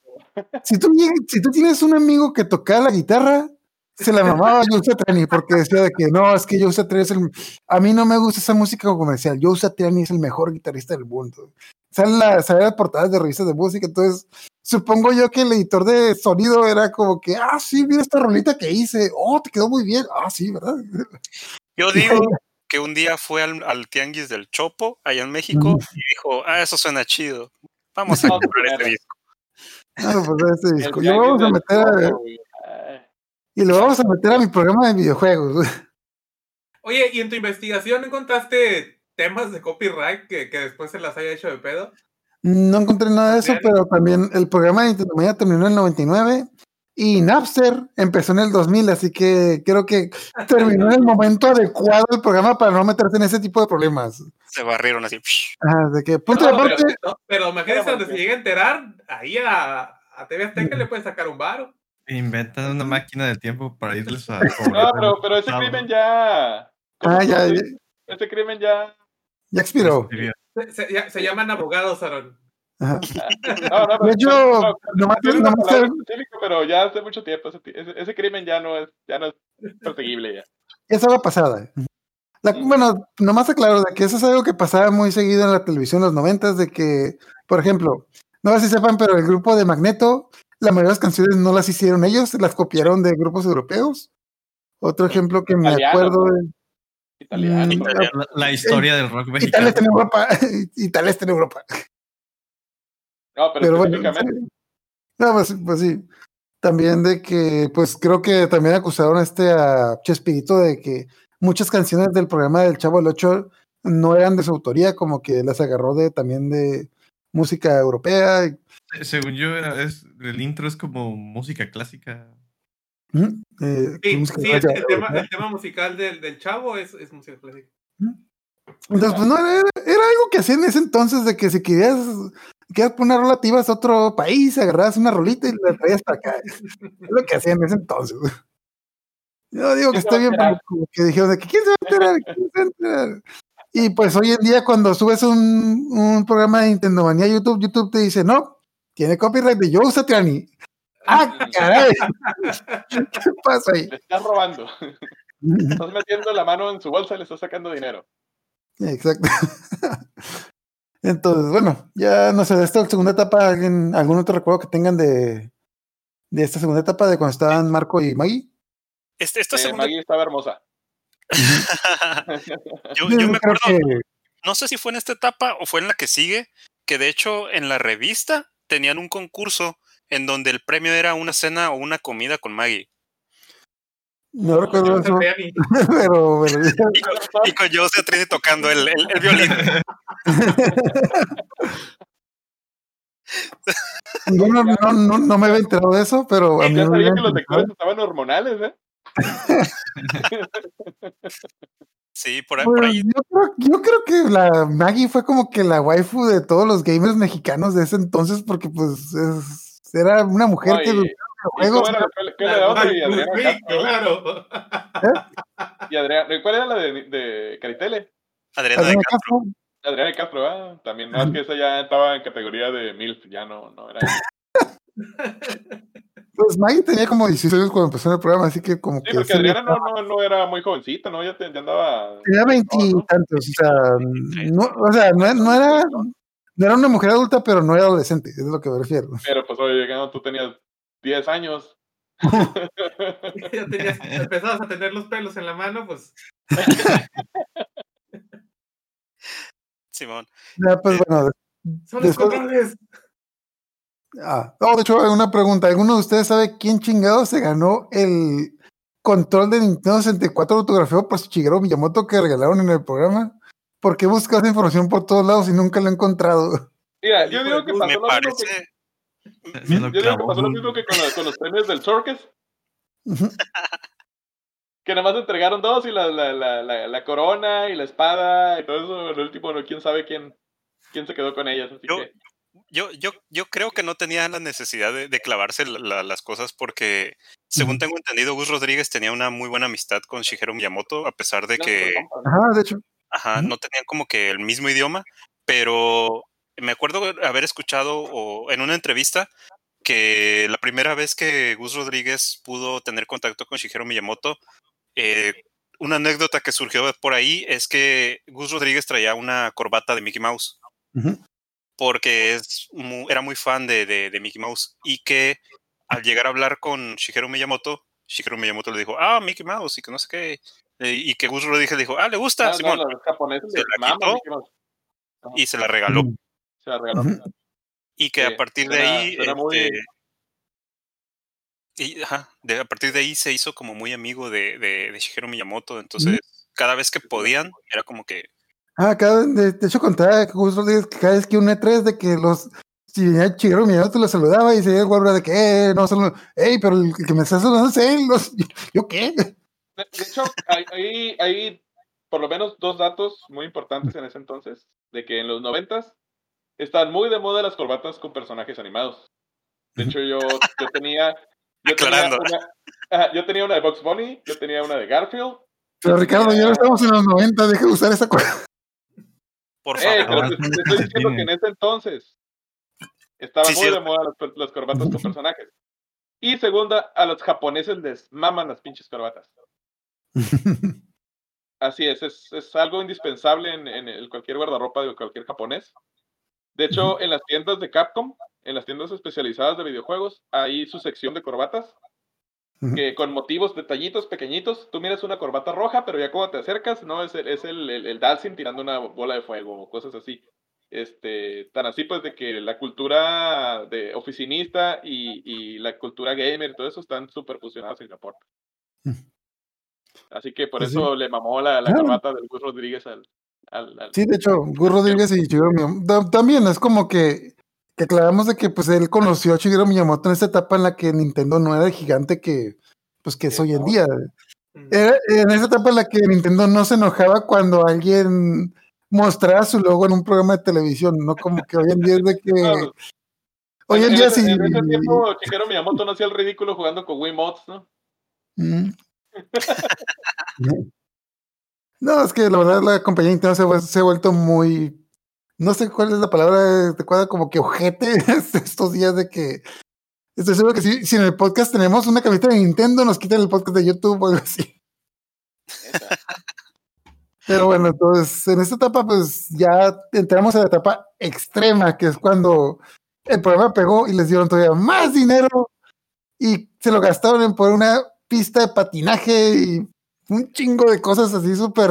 si tú, si tú tienes un amigo que tocaba la guitarra, se la mamaba a Joe Satriani porque decía de que no, es que Joe Satriani es el... A mí no me gusta esa música comercial. Joe Satriani es el mejor guitarrista del mundo. Salen las, salen las portadas de revistas de música, entonces supongo yo que el editor de sonido era como que, ah, sí, mira esta rolita que hice. Oh, te quedó muy bien. Ah, sí, ¿verdad? Yo <laughs> digo que un día fue al, al tianguis del Chopo, allá en México, y dijo, ah, eso suena chido. Vamos a <laughs> comprar este disco. Ah, pues ese El disco. Yo vamos a meter a, y lo vamos a meter a mi programa de videojuegos. <laughs> Oye, ¿y en tu investigación encontraste temas de copyright que, que después se las haya hecho de pedo? No encontré nada de eso, pero también el programa de Nintendo Manía terminó en el 99 y Napster empezó en el 2000, así que creo que <laughs> terminó en el momento adecuado el programa para no meterse en ese tipo de problemas. Se barrieron así. de que, punto No, de aparte, pero, no, pero donde se llega a enterar, ahí a, a TV Azteca le puede sacar un varo. Inventan una máquina del tiempo para irles a <laughs> No, pero, pero ese crimen ya. ¿cómo ah, ya, ya? Ese crimen ya. ya expiró. Se, se- ya- se llaman abogados, Aaron. Ajá. <laughs> <laughs> No, no, De hecho, no, nomás- nomás pero ya hace mucho tiempo ese, crimen ya no es ya no es perseguible ya. Esa va pasada. La- Mm. Bueno, nomás aclaro de que eso es algo que pasaba muy seguido en la televisión en los noventas, de que, por ejemplo, no sé si sepan, pero el grupo de Magneto, la mayoría de las canciones no las hicieron ellos, las copiaron de grupos europeos. Otro ejemplo que me Italiano, acuerdo es Italiano. Mm, Italiano. La, la historia del rock Italia mexicano. está en Europa, <laughs> Italia está en Europa. No, pero, Pero bueno. No, pues, pues sí. También de que, pues creo que también acusaron a este a Chespirito de que muchas canciones del programa del Chavo del Ocho no eran de su autoría, como que las agarró de también de música europea. Según yo, era- es, el intro es como música clásica. Eh, Sí, música sí, el, clásica el tema, europea. el tema musical del, del chavo es, es música clásica. Entonces, pues no, era, era algo que hacían en ese entonces de que si querías, querías poner rola, te ibas a otro país, agarrabas una rolita y la traías para acá. Es lo que hacían en ese entonces. Yo digo que ¿Quién se está bien, pero como que dijeron de que quién se va a enterar, quién se va a enterar. Y pues hoy en día cuando subes un, un programa de Nintendo Manía a YouTube, YouTube te dice, no, tiene copyright de Joe Satriani. ¡Ah, caray! <laughs> ¿Qué pasa ahí? Le estás robando. Estás metiendo la mano en su bolsa y le estás sacando dinero. Exacto. <laughs> Entonces, bueno, ya no sé, de esta segunda etapa, ¿alguien, ¿algún otro recuerdo que tengan de, de esta segunda etapa de cuando estaban Marco y Maggie? Este, esta Eh, segunda, Maggie estaba hermosa. Yo, Yo yo me acuerdo, no sé si fue en esta etapa o fue en la que sigue, que de hecho en la revista tenían un concurso en donde el premio era una cena o una comida con Maggie. no recuerdo eso, <laughs> pero, pero <laughs> Y con, y con Jose Trini tocando el, el- el violín. <laughs> yo no, no, no, no me había enterado de eso, pero a mí Ya me sabía que los lectores estaban hormonales, ¿eh? <laughs> Sí, por, ahí- por ahí. yo, creo, yo creo que la Maggie fue como que la waifu de todos los gamers mexicanos de ese entonces, porque pues es- era una mujer No, que y- los ¿Y juegos. cómo era la que le daba y Adriana Sí, Castro? claro. Y Adriana, ¿cuál era la de, de Caritele? Adriana de Adriana Castro. Castro, Adriana Castro, ah, también, no, es que esa ya estaba en categoría de MILF, ya no, no era. <laughs> Pues Maggie tenía como 16 años cuando empezó el programa, así que como Sí, que. porque Adriana no, no, no era muy jovencita, ¿no? Ya, te- ya andaba. Tenía veintitantos, o sea, no, o sea, no, no era, no era una mujer adulta, pero no era adolescente, es lo que me refiero. Pero pues oye, tú tenías 10 años. <laughs> Ya tenías, empezabas a tener los pelos en la mano, pues. Simón. Ya, pues bueno, Son los Después- colores. Ah, oh, de hecho, una pregunta, ¿alguno de ustedes sabe quién chingado se ganó el control de Nintendo 64 autografiado por Shigeru Miyamoto que regalaron en el programa? ¿Por qué buscas información por todos lados y nunca lo he encontrado? Mira, yo digo que pasó Me lo mismo que, lo yo digo que pasó lo mismo que con, los- con los premios del Circus, <laughs> que nada más entregaron dos y la, la, la, la, la corona y la espada y todo eso. El último, no, quién sabe quién, quién se quedó con ellas. Así Yo- que, Yo, yo, yo creo que no tenía la necesidad de, de clavarse la- la- las cosas porque, según tengo entendido, Gus Rodríguez tenía una muy buena amistad con Shigeru Miyamoto, a pesar de que Ajá, de hecho. ajá, no tenían como que el mismo idioma, pero me acuerdo haber escuchado o, en una entrevista que la primera vez que Gus Rodríguez pudo tener contacto con Shigeru Miyamoto, eh, una anécdota que surgió por ahí es que Gus Rodríguez traía una corbata de Mickey Mouse Ujú. Porque es era muy fan de, de- de Mickey Mouse y que al llegar a hablar con Shigeru Miyamoto, Shigeru Miyamoto le dijo, ah, Mickey Mouse y que no sé qué, y que Gus Rodríguez le dijo, ah, le gusta, no, no, Simón, los japoneses se les la maman, quitó. Mickey Mouse. y se la regaló. Ujú. Se la regaló. Y que Sí, a partir de ahí, suena muy- este, y, ajá, de- a partir de ahí se hizo como muy amigo de, de, de Shigeru Miyamoto, entonces cada vez que podían, era como que, Ah, cada, de, de hecho contaba Rodríguez que cada vez que un E3 de que los si venía Shigeru Miyamoto lo saludaba y se el guarda de que eh, no solo, hey, pero el que me está saludando es él, los- <laughs> ¿yo qué? De, de hecho, hay, hay, hay por lo menos dos datos muy importantes en ese entonces, de que en los noventas están muy de moda las corbatas con personajes animados. De hecho, yo, yo tenía... Yo tenía, una, ajá, yo tenía una de Bugs Bunny, yo tenía una de Garfield. Pero Ricardo, ya no estamos en los 90, deja de usar esa cosa. Por Eh, favor, te, estoy diciendo que en ese entonces, Estaban Sí, muy cierto. de moda las, corbatas con <laughs> personajes. Y segunda, a los japoneses les maman las pinches corbatas. Así es, es, es algo indispensable en, en el- cualquier guardarropa de cualquier japonés. De hecho, en las tiendas de Capcom, en las tiendas especializadas de videojuegos, hay su sección de corbatas, Que con motivos, detallitos pequeñitos, tú miras una corbata roja, pero ya cuando te acercas, no, es el, es el, el, el Dalsim tirando una bola de fuego o cosas así. Este, tan así pues de que la cultura de oficinista y, y la cultura gamer y todo eso están súper fusionadas en Japón. Así que por Pues sí. eso le mamó la, la Ah. corbata del Gus Rodríguez al, al, al- Sí, de hecho, Gus Rodríguez y Shigeru Miyamoto ta- también es como que, que aclaramos de que pues él conoció a Shigeru Miyamoto en esta etapa en la que Nintendo no era el gigante que pues que es hoy en día. Mm. Era en esa etapa en la que Nintendo no se enojaba cuando alguien mostraba su logo en un programa de televisión, no como que hoy en día es de que <laughs> Claro. hoy en día sí. en ese tiempo Shigeru Miyamoto no hacía el ridículo jugando con Wiimotes, ¿no? Mm. <laughs> No, es que la verdad la compañía Nintendo se, se ha vuelto muy, no sé cuál es la palabra adecuada, como que ojete <laughs> estos días de que estoy seguro que si, si en el podcast tenemos una camiseta de Nintendo nos quitan el podcast de YouTube o algo así. Pero bueno, entonces en esta etapa pues ya entramos a la etapa extrema, que es cuando el programa pegó y les dieron todavía más dinero y se lo gastaron en poner una pista de patinaje y un chingo de cosas así súper,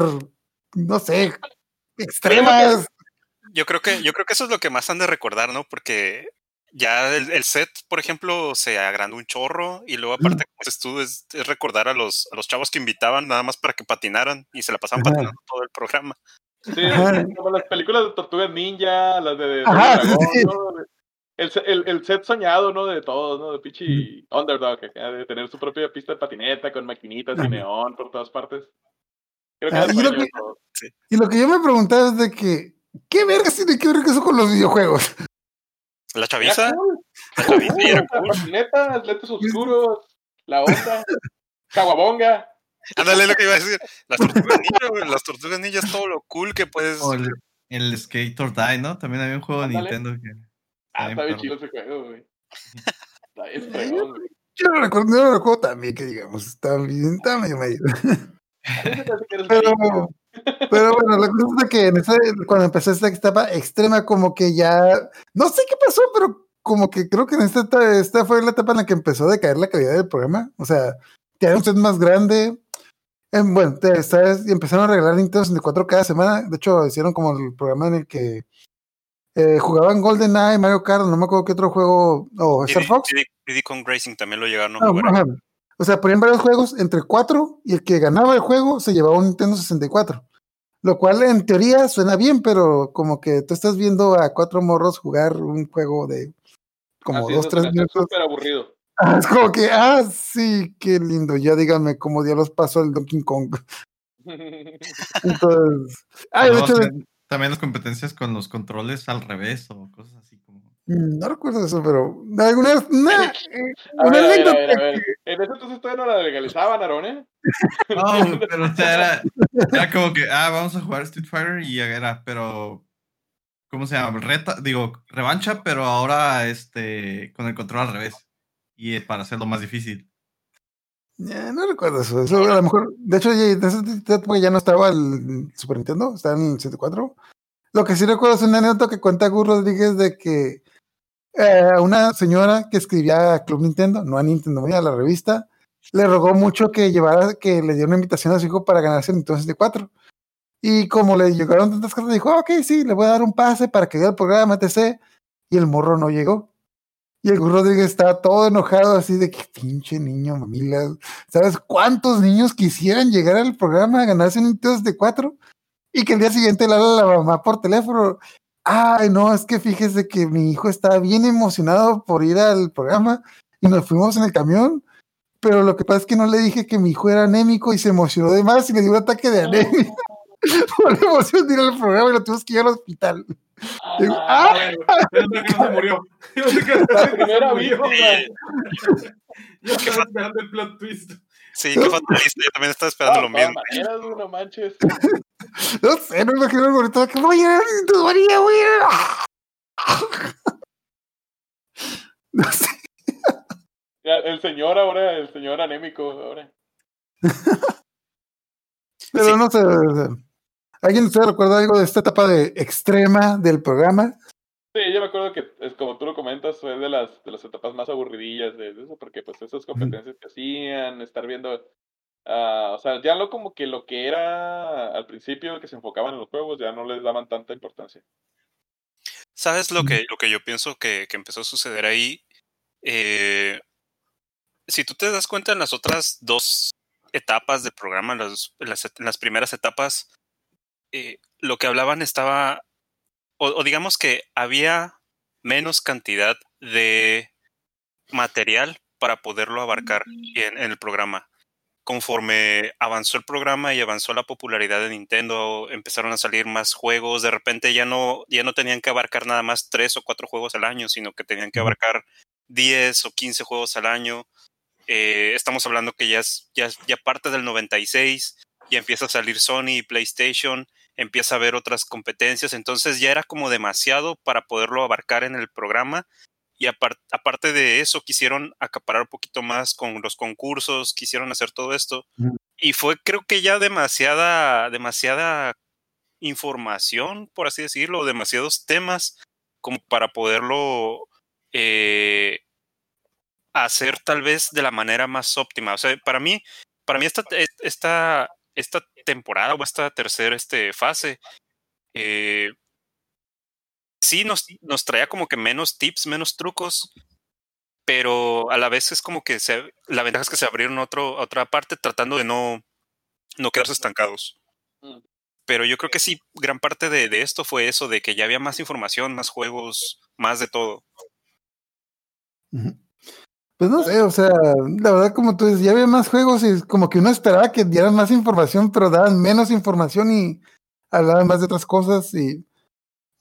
no sé, extremas. Yo creo que, yo creo que eso es lo que más han de recordar, ¿no? Porque ya el, el set, por ejemplo, se agrandó un chorro y luego aparte, como dices tú, es, es recordar a los, a los chavos que invitaban nada más para que patinaran y se la pasaban Ajá. patinando todo el programa. Sí, como las películas de Tortugas Ninja, las de, de Ajá, Dragón, sí. ¿no? El, el, el set soñado, ¿no? De todos, ¿no? De pichi Underdog, acá, de tener su propia pista de patineta con maquinitas y neón por todas partes. Creo que Ah, y lo que-. Y lo que yo me preguntaba es de que, ¿qué vergas tiene que ver eso con los videojuegos? La Era chaviza, cool, la chaviza era la <laughs> cool. patineta, lentes <laughs> oscuros, la onda, caguabonga. Ándale lo que iba a decir. Las tortugas ninja, güey, las tortugas ninja es todo lo cool que puedes. O el, el Skate or Die, ¿no? También había un juego de. Nintendo que. Ah, está bien chido ese juego, güey. <laughs> Está bien fregón, güey. Yo no recuerdo, no lo recuerdo también que digamos, está bien, está medio Pero. Pero bueno, la cosa es que en ese- cuando empecé esta etapa extrema, como que ya, no sé qué pasó, pero como que creo que en esta, esta fue la etapa en la que empezó a decaer la calidad del programa. O sea, un set más grande. Em, bueno, te- vez empezaron a regalar Nintendo 64 cada semana. De hecho, hicieron como el programa en el que eh, jugaban GoldenEye, Mario Kart, no me acuerdo qué otro juego, o Star Diddy- Fox. Diddy- Kong Racing también lo llegaron a Ah, jugar. O sea, ponían varios juegos entre cuatro y el que ganaba el juego se llevaba un Nintendo 64. Lo cual en teoría suena bien, pero como que tú estás viendo a cuatro morros jugar un juego de como Así dos, es, tres es minutos. súper aburrido. Ah, <laughs> es como que, ah, sí, qué lindo. Ya díganme cómo diablos pasó el Donkey Kong. <laughs> Entonces, ah, de hecho, También las competencias con los controles al revés o cosas así no recuerdo eso, pero alguna vez, una, A una ver, a ver, a anécdota ver, a ver. En ese entonces todavía no la legalizaban, Aaron, ¿eh? <laughs> No, pero o sea, era, era como que, ah, vamos a jugar Street Fighter y era, pero. ¿Cómo se llama? Reta, digo, revancha, pero ahora este con el control al revés. Y para hacerlo más difícil. No recuerdo eso. Eso a lo mejor, de hecho, ya, no estaba el Super Nintendo, estaba en el 74. Lo que sí recuerdo es una anécdota que cuenta Gus Rodríguez de que eh, una señora que escribía a Club Nintendo, no a Nintendo, a la revista, le rogó mucho que llevara, que le diera una invitación a su hijo para ganarse el Nintendo 64. Y como le llegaron tantas cosas, dijo, "Ah, ok, sí, le voy a dar un pase para que vea el programa, etc. Y el morro no llegó. Y el Gus Rodríguez estaba todo enojado, así de que pinche niño, mamila. ¿Sabes cuántos niños quisieran llegar al programa a ganarse un Nintendo 64? Y que el día siguiente le habla la mamá por teléfono. Ay, no, es que fíjese que mi hijo estaba bien emocionado por ir al programa y nos fuimos en el camión. Pero lo que pasa es que no le dije que mi hijo era anémico y se emocionó de más y le dio un ataque de anemia. <laughs> por la emoción de ir al programa y lo tuvimos que ir al hospital. Digo, Ah, Ah, yo que se murió. Yo pensé que no murió. víctima. <laughs> Yo estaba esperando el plot twist. Sí, qué fatalista. Yo también estaba esperando Ah, lo mismo. no manches. <laughs> No sé, no me imagino ahorita que voy a ir a voy a ir a- <laughs> Ya, El señor ahora, el señor anémico ahora. <laughs> Pero Sí. no sé. ¿Alguien de ustedes recuerda algo de esta etapa de extrema del programa? Sí, yo me acuerdo que es como tú lo comentas, fue de las, de las etapas más aburridillas de, de eso, porque pues esas competencias que hacían, estar viendo, ah, o sea, ya lo como que lo que era al principio que se enfocaban en los juegos, ya no les daban tanta importancia. ¿Sabes lo que, lo que yo pienso que, que empezó a suceder ahí? Eh, si tú te das cuenta en las otras dos etapas del programa, las, en las, en las primeras etapas, eh, lo que hablaban estaba, o, o digamos que había menos cantidad de material para poderlo abarcar en, en el programa. Conforme avanzó el programa y avanzó la popularidad de Nintendo, empezaron a salir más juegos. De repente ya no, ya no tenían que abarcar nada más tres o cuatro juegos al año, sino que tenían que abarcar 10 o 15 juegos al año. Eh, estamos hablando que ya, es, ya, ya parte del 96, ya empieza a salir Sony y PlayStation, empieza a haber otras competencias, entonces ya era como demasiado para poderlo abarcar en el programa. Y apar- aparte de eso, quisieron acaparar un poquito más con los concursos, quisieron hacer todo esto. Y fue, creo que ya demasiada, demasiada información, por así decirlo, demasiados temas como para poderlo eh, hacer tal vez de la manera más óptima. O sea, para mí, para mí esta, esta, esta temporada o esta tercera este, fase, eh, sí nos, nos traía como que menos tips, menos trucos, pero a la vez es como que se, la ventaja es que se abrieron otro, otra parte tratando de no, no quedarse estancados. Mm. Pero yo creo que sí, gran parte de, de esto fue eso, de que ya había más información, más juegos, más de todo. Ujú. Pues no sé, o sea, la verdad, como tú dices, ya había más juegos y como que uno esperaba que dieran más información, pero daban menos información y hablaban más de otras cosas y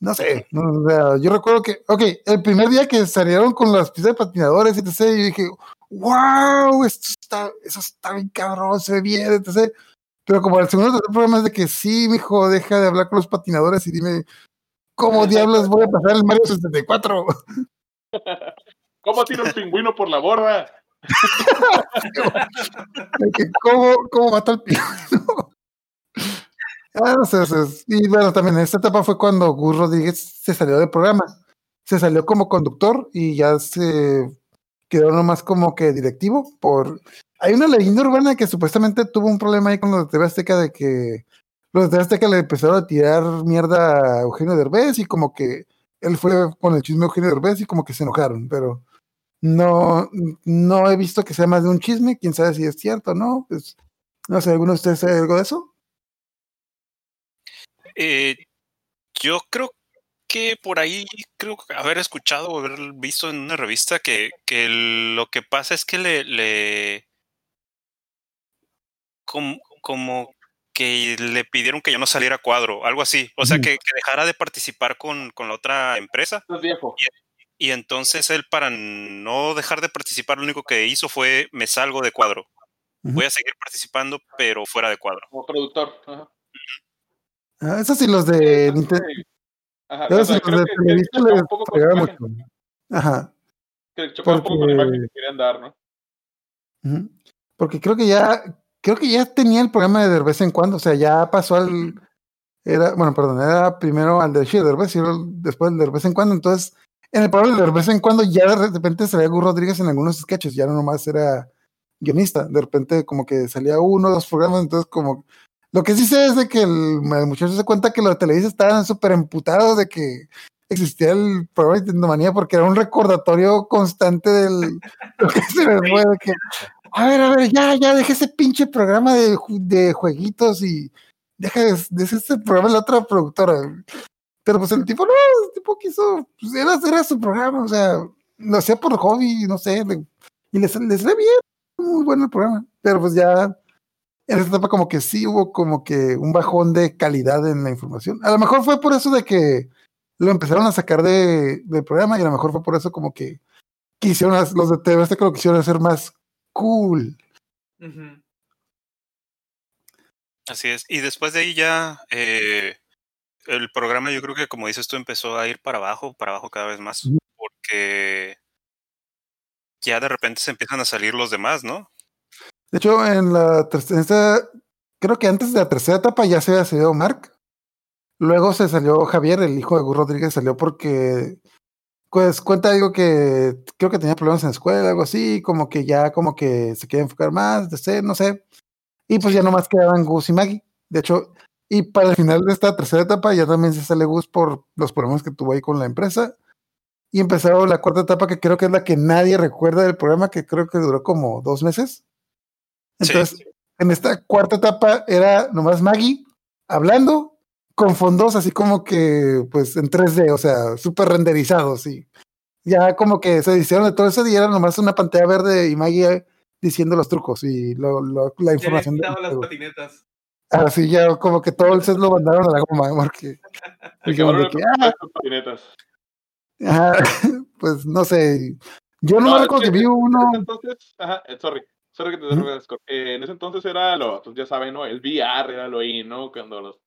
no sé, no, o sea, yo recuerdo que, ok, el primer día que salieron con las pistas de patinadores, etc., yo dije, wow, esto está, eso está bien cabrón, se ve bien, etc. Pero como el segundo tercer programa es de que sí, mijo, deja de hablar con los patinadores y dime, ¿cómo <laughs> diablos voy a pasar el Mario 64? <laughs> ¿Cómo tira un pingüino por la borda? <laughs> ¿Cómo, cómo mata al pingüino? <laughs> Ah, no sé, o sea, y bueno, también en esta etapa fue cuando Gus Rodríguez se salió del programa. Se salió como conductor y ya se quedó nomás como que directivo. Por Hay una leyenda urbana que supuestamente tuvo un problema ahí con los de TV Azteca de que los de TV Azteca le empezaron a tirar mierda a Eugenio Derbez y como que él fue con el chisme de Eugenio Derbez y como que se enojaron, pero no, no he visto que sea más de un chisme, quién sabe si es cierto o no. Pues, no sé, ¿alguno de ustedes sabe algo de eso? Eh, yo creo que por ahí, creo que haber escuchado o haber visto en una revista que, que lo que pasa es que le, le como, como que le pidieron que yo no saliera a cuadro, algo así. O sea, Ujú. que, que dejara de participar con, con la otra empresa. Es viejo. Y entonces él, para no dejar de participar, lo único que hizo fue me salgo de cuadro. Voy a seguir participando, pero fuera de cuadro. Como productor. Ajá. Ah, eso sí, los de Nintendo. Ajá, Eso sí, los de Televisa les pegaba mucho. Ajá. que chocaba un poco con la Porque- imagen que querían dar, ¿no? Porque creo que ya, creo que ya tenía el programa de vez en cuando, o sea, ya pasó al, era, bueno, perdón, era primero al de Derbez y después el de vez en cuando, entonces, en el programa de vez en cuando ya de repente salía Gus Rodríguez en algunos sketches, ya no nomás era guionista, de repente como que salía uno o dos programas, entonces como, lo que sí sé es de que el, el muchacho se cuenta que los Televisa estaban súper emputados de que existía el programa de Nintendo Manía porque era un recordatorio constante del lo que se les fue de que a ver, a ver, ya, ya, deja ese pinche programa de, de jueguitos y deja de, de ese ese programa de la otra productora. Pero pues el tipo, no, el tipo quiso, pues era, era su programa, o sea, lo hacía por hobby, no sé, y les, les bien, muy bueno el programa. Pero pues ya en esta etapa como que sí hubo como que un bajón de calidad en la información. A lo mejor fue por eso de que lo empezaron a sacar de, del programa y a lo mejor fue por eso como que quisieron, los de TV Azteca lo quisieron hacer más cool. Así es. Y después de ahí ya eh, el programa yo creo que como dices tú empezó a ir para abajo, para abajo cada vez más. Porque ya de repente se empiezan a salir los demás, ¿no? De hecho, en la tercera, creo que antes de la tercera etapa ya se había salido Mark. Luego se salió Javier, el hijo de Gus Rodríguez, salió porque pues cuenta algo que creo que tenía problemas en la escuela, algo así, como que ya como que se quería enfocar más, de ser, no sé. Y pues ya nomás quedaban Gus y Maggie. De hecho, y para el final de esta tercera etapa ya también se sale Gus por los problemas que tuvo ahí con la empresa. Y empezó la cuarta etapa que creo que es la que nadie recuerda del programa, que creo que duró como dos meses. Entonces, en esta cuarta etapa era nomás Maggie hablando con fondos así como que, pues, en 3D, o sea, súper renderizados y ya como que se hicieron de todo ese día, era nomás una pantalla verde y Maggie diciendo los trucos y lo, lo, la información. Ya las patinetas. Así ya como que todo el set lo mandaron a la goma, porque... <laughs> dijeron que, ah, patinetas. Ajá, <laughs> pues no sé. Yo no, recuerdo que que vi uno. En ese entonces, ajá, eh, sorry, sorry que te. Eh, en ese entonces era lo, pues ya saben, ¿no? El VR era lo in, ¿no? Cuando los,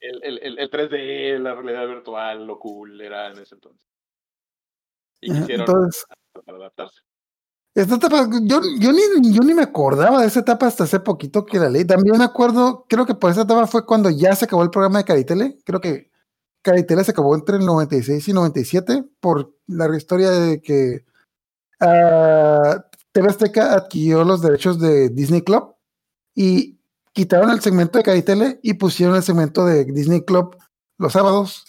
el, el, el, el 3D, la realidad virtual, lo cool era en ese entonces. Y Ajá, quisieron Entonces, para adaptarse. Esta etapa, yo, yo, ni, yo ni me acordaba de esa etapa hasta hace poquito que la leí. También me acuerdo, creo que por esa etapa fue cuando ya se acabó el programa de Caritele. Creo que Caritele se acabó entre el 96 y 97 por la historia de que ah, TV Azteca adquirió los derechos de Disney Club y quitaron el segmento de Caritele y pusieron el segmento de Disney Club los sábados.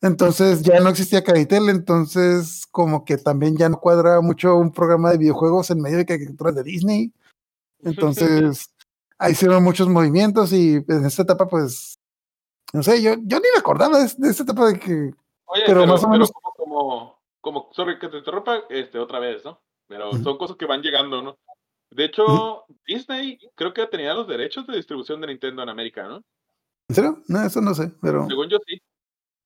Entonces ya no existía Caritel, entonces como que también ya no cuadra mucho un programa de videojuegos en medio de caricaturas de Disney. <laughs> Entonces ahí hicieron muchos movimientos y en esta etapa pues, no sé, yo, yo ni me acordaba de, de esta etapa de que... Oye, Pero pero, más o pero menos- como, como, como, sorry que te interrumpa, este, otra vez, ¿no? Pero son cosas que van llegando, ¿no? De hecho, Disney creo que tenía los derechos de distribución de Nintendo en América, ¿no? ¿En serio? No, eso no sé, pero... Según yo sí.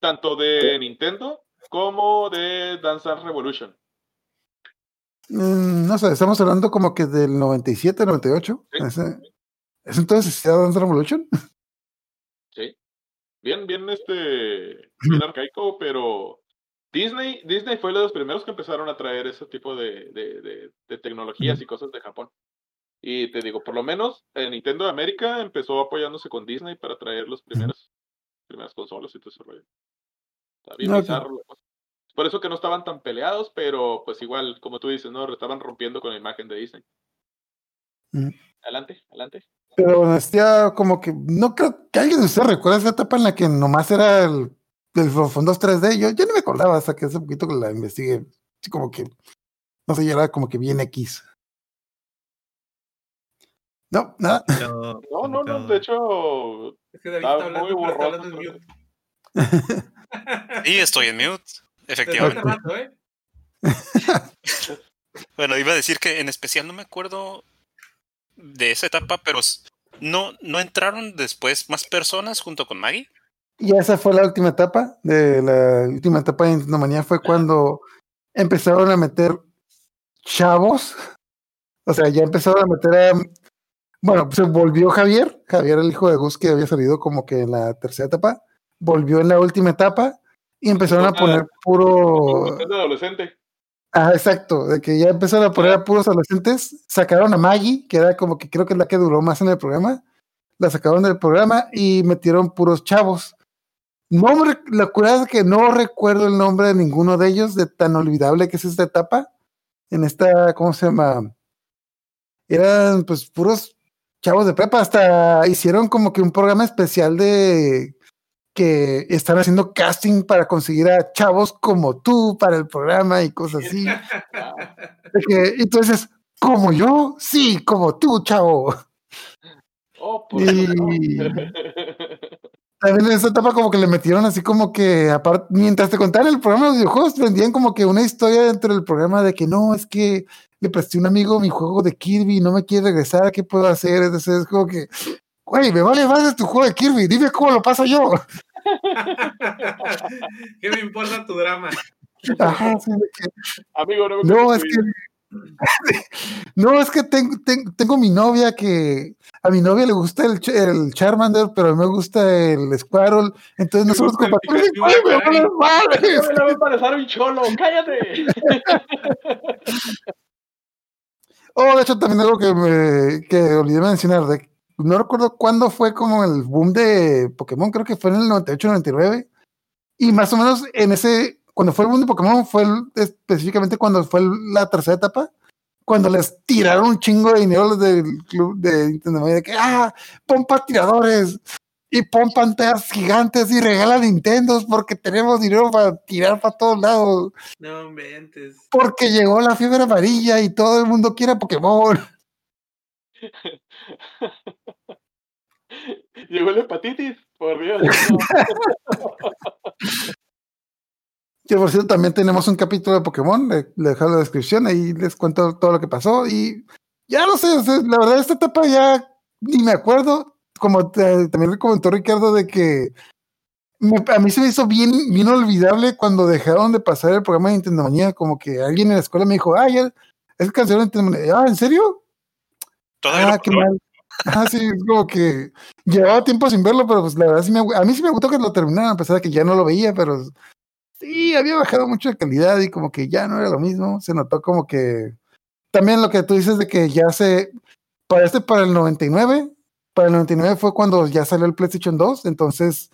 Tanto de Nintendo como de Dance Dance Revolution. mm, no sé, estamos hablando como que del 97, 98. Sí. Ese, ¿Es entonces Dance Revolution? Sí. Bien, bien, este, bien <laughs> arcaico, pero Disney, Disney fue de los primeros que empezaron a traer ese tipo de, de, de, de tecnologías y cosas de Japón. Y te digo, por lo menos eh, Nintendo de América empezó apoyándose con Disney para traer los primeros, primeras consolas y todo ese rollo. Está bien Ok. bizarro la cosa. Es Por eso que no estaban tan peleados, pero pues igual, como tú dices, ¿no? Estaban rompiendo con la imagen de Disney. Ujú. Adelante, adelante. Pero hacía como que, no creo que alguien de ustedes recuerda esa etapa en la que nomás era el, el fondos 3D. Yo, yo no me acordaba hasta que hace poquito que la investigué. Así como que, no sé, ya era como que bien X. No, nada. <laughs> No, no, no, de hecho, Es que David Está está hablando, muy pero está borroso, hablando en pero- mute. <laughs> Y estoy en mute, efectivamente. ¿eh? <laughs> Bueno, iba a decir que en especial no me acuerdo de esa etapa, pero no, no entraron después más personas junto con Maggie. Y esa fue la última etapa. De la última etapa de Nintendo Manía fue cuando empezaron a meter chavos. O sea, ya empezaron a meter a. Bueno, se volvió Javier. Javier, el hijo de Gus, que había salido como que en la tercera etapa. Volvió en la última etapa. Y empezaron a poner puro. adolescente. Ah, exacto, de que ya empezaron a poner a puros adolescentes, sacaron a Maggie, que era como que creo que es la que duró más en el programa, la sacaron del programa y metieron puros chavos. No, me la curada es que no recuerdo el nombre de ninguno de ellos, de tan olvidable que es esta etapa, en esta, ¿cómo se llama? Eran pues puros chavos de prepa, hasta hicieron como que un programa especial de que están haciendo casting para conseguir a chavos como tú para el programa y cosas así. <laughs> Que, entonces, como yo, sí, como tú, chavo. Oh, por Y también en esa etapa como que le metieron así como que, aparte, mientras te contaban el programa de los videojuegos, vendían como que una historia dentro del programa de que no, es que le presté a un amigo mi juego de Kirby y no me quiere regresar, ¿qué puedo hacer? Entonces es como que, güey, me vale más de tu juego de Kirby, dime cómo lo paso yo. <laughs> ¿Qué me importa tu drama? Ajá, sí, de que, Amigo, no me No, es que. <laughs> No, es que tengo, tengo, tengo mi novia que. A mi novia le gusta el, el Charmander, pero a mí me gusta el Squirrle. Entonces no <laughs> Me somos compatibles. Güey, me vale madres. me va a parecer un cholo, cállate. Oh, de hecho, también algo que, me, que olvidé mencionar, de, no recuerdo cuándo fue como el boom de Pokémon, creo que fue en el 98-99, y más o menos en ese, cuando fue el boom de Pokémon, fue el- específicamente cuando fue el- la tercera etapa, cuando les tiraron un chingo de dinero los del club de Nintendo, de que, ah, pon tiradores y pon pantallas gigantes y regala Nintendos porque tenemos dinero para tirar para todos lados, No inventes. porque llegó la fiebre amarilla y todo el mundo quiere Pokémon. <laughs> Llegó la hepatitis, por Dios. <laughs> Que por cierto, también tenemos un capítulo de Pokémon, le, le dejo la descripción, ahí les cuento todo lo que pasó y ya no sé, la verdad esta etapa ya ni me acuerdo, como te- también le comentó Ricardo de que me- a mí se me hizo bien, bien olvidable cuando dejaron de pasar el programa de Nintendo Manía, como que alguien en la escuela me dijo, ah, ya, es canción de Nintendo Manía, ah, ¿en serio? Todavía Ah, qué mal. Ah, sí, es como que llevaba tiempo sin verlo, pero pues la verdad sí me, a mí sí me gustó que lo terminaran, a pesar de que ya no lo veía, pero sí, había bajado mucho de calidad y como que ya no era lo mismo. Se notó como que también lo que tú dices de que ya se, para este, para el 99, para el 99 fue cuando ya salió el PlayStation 2, entonces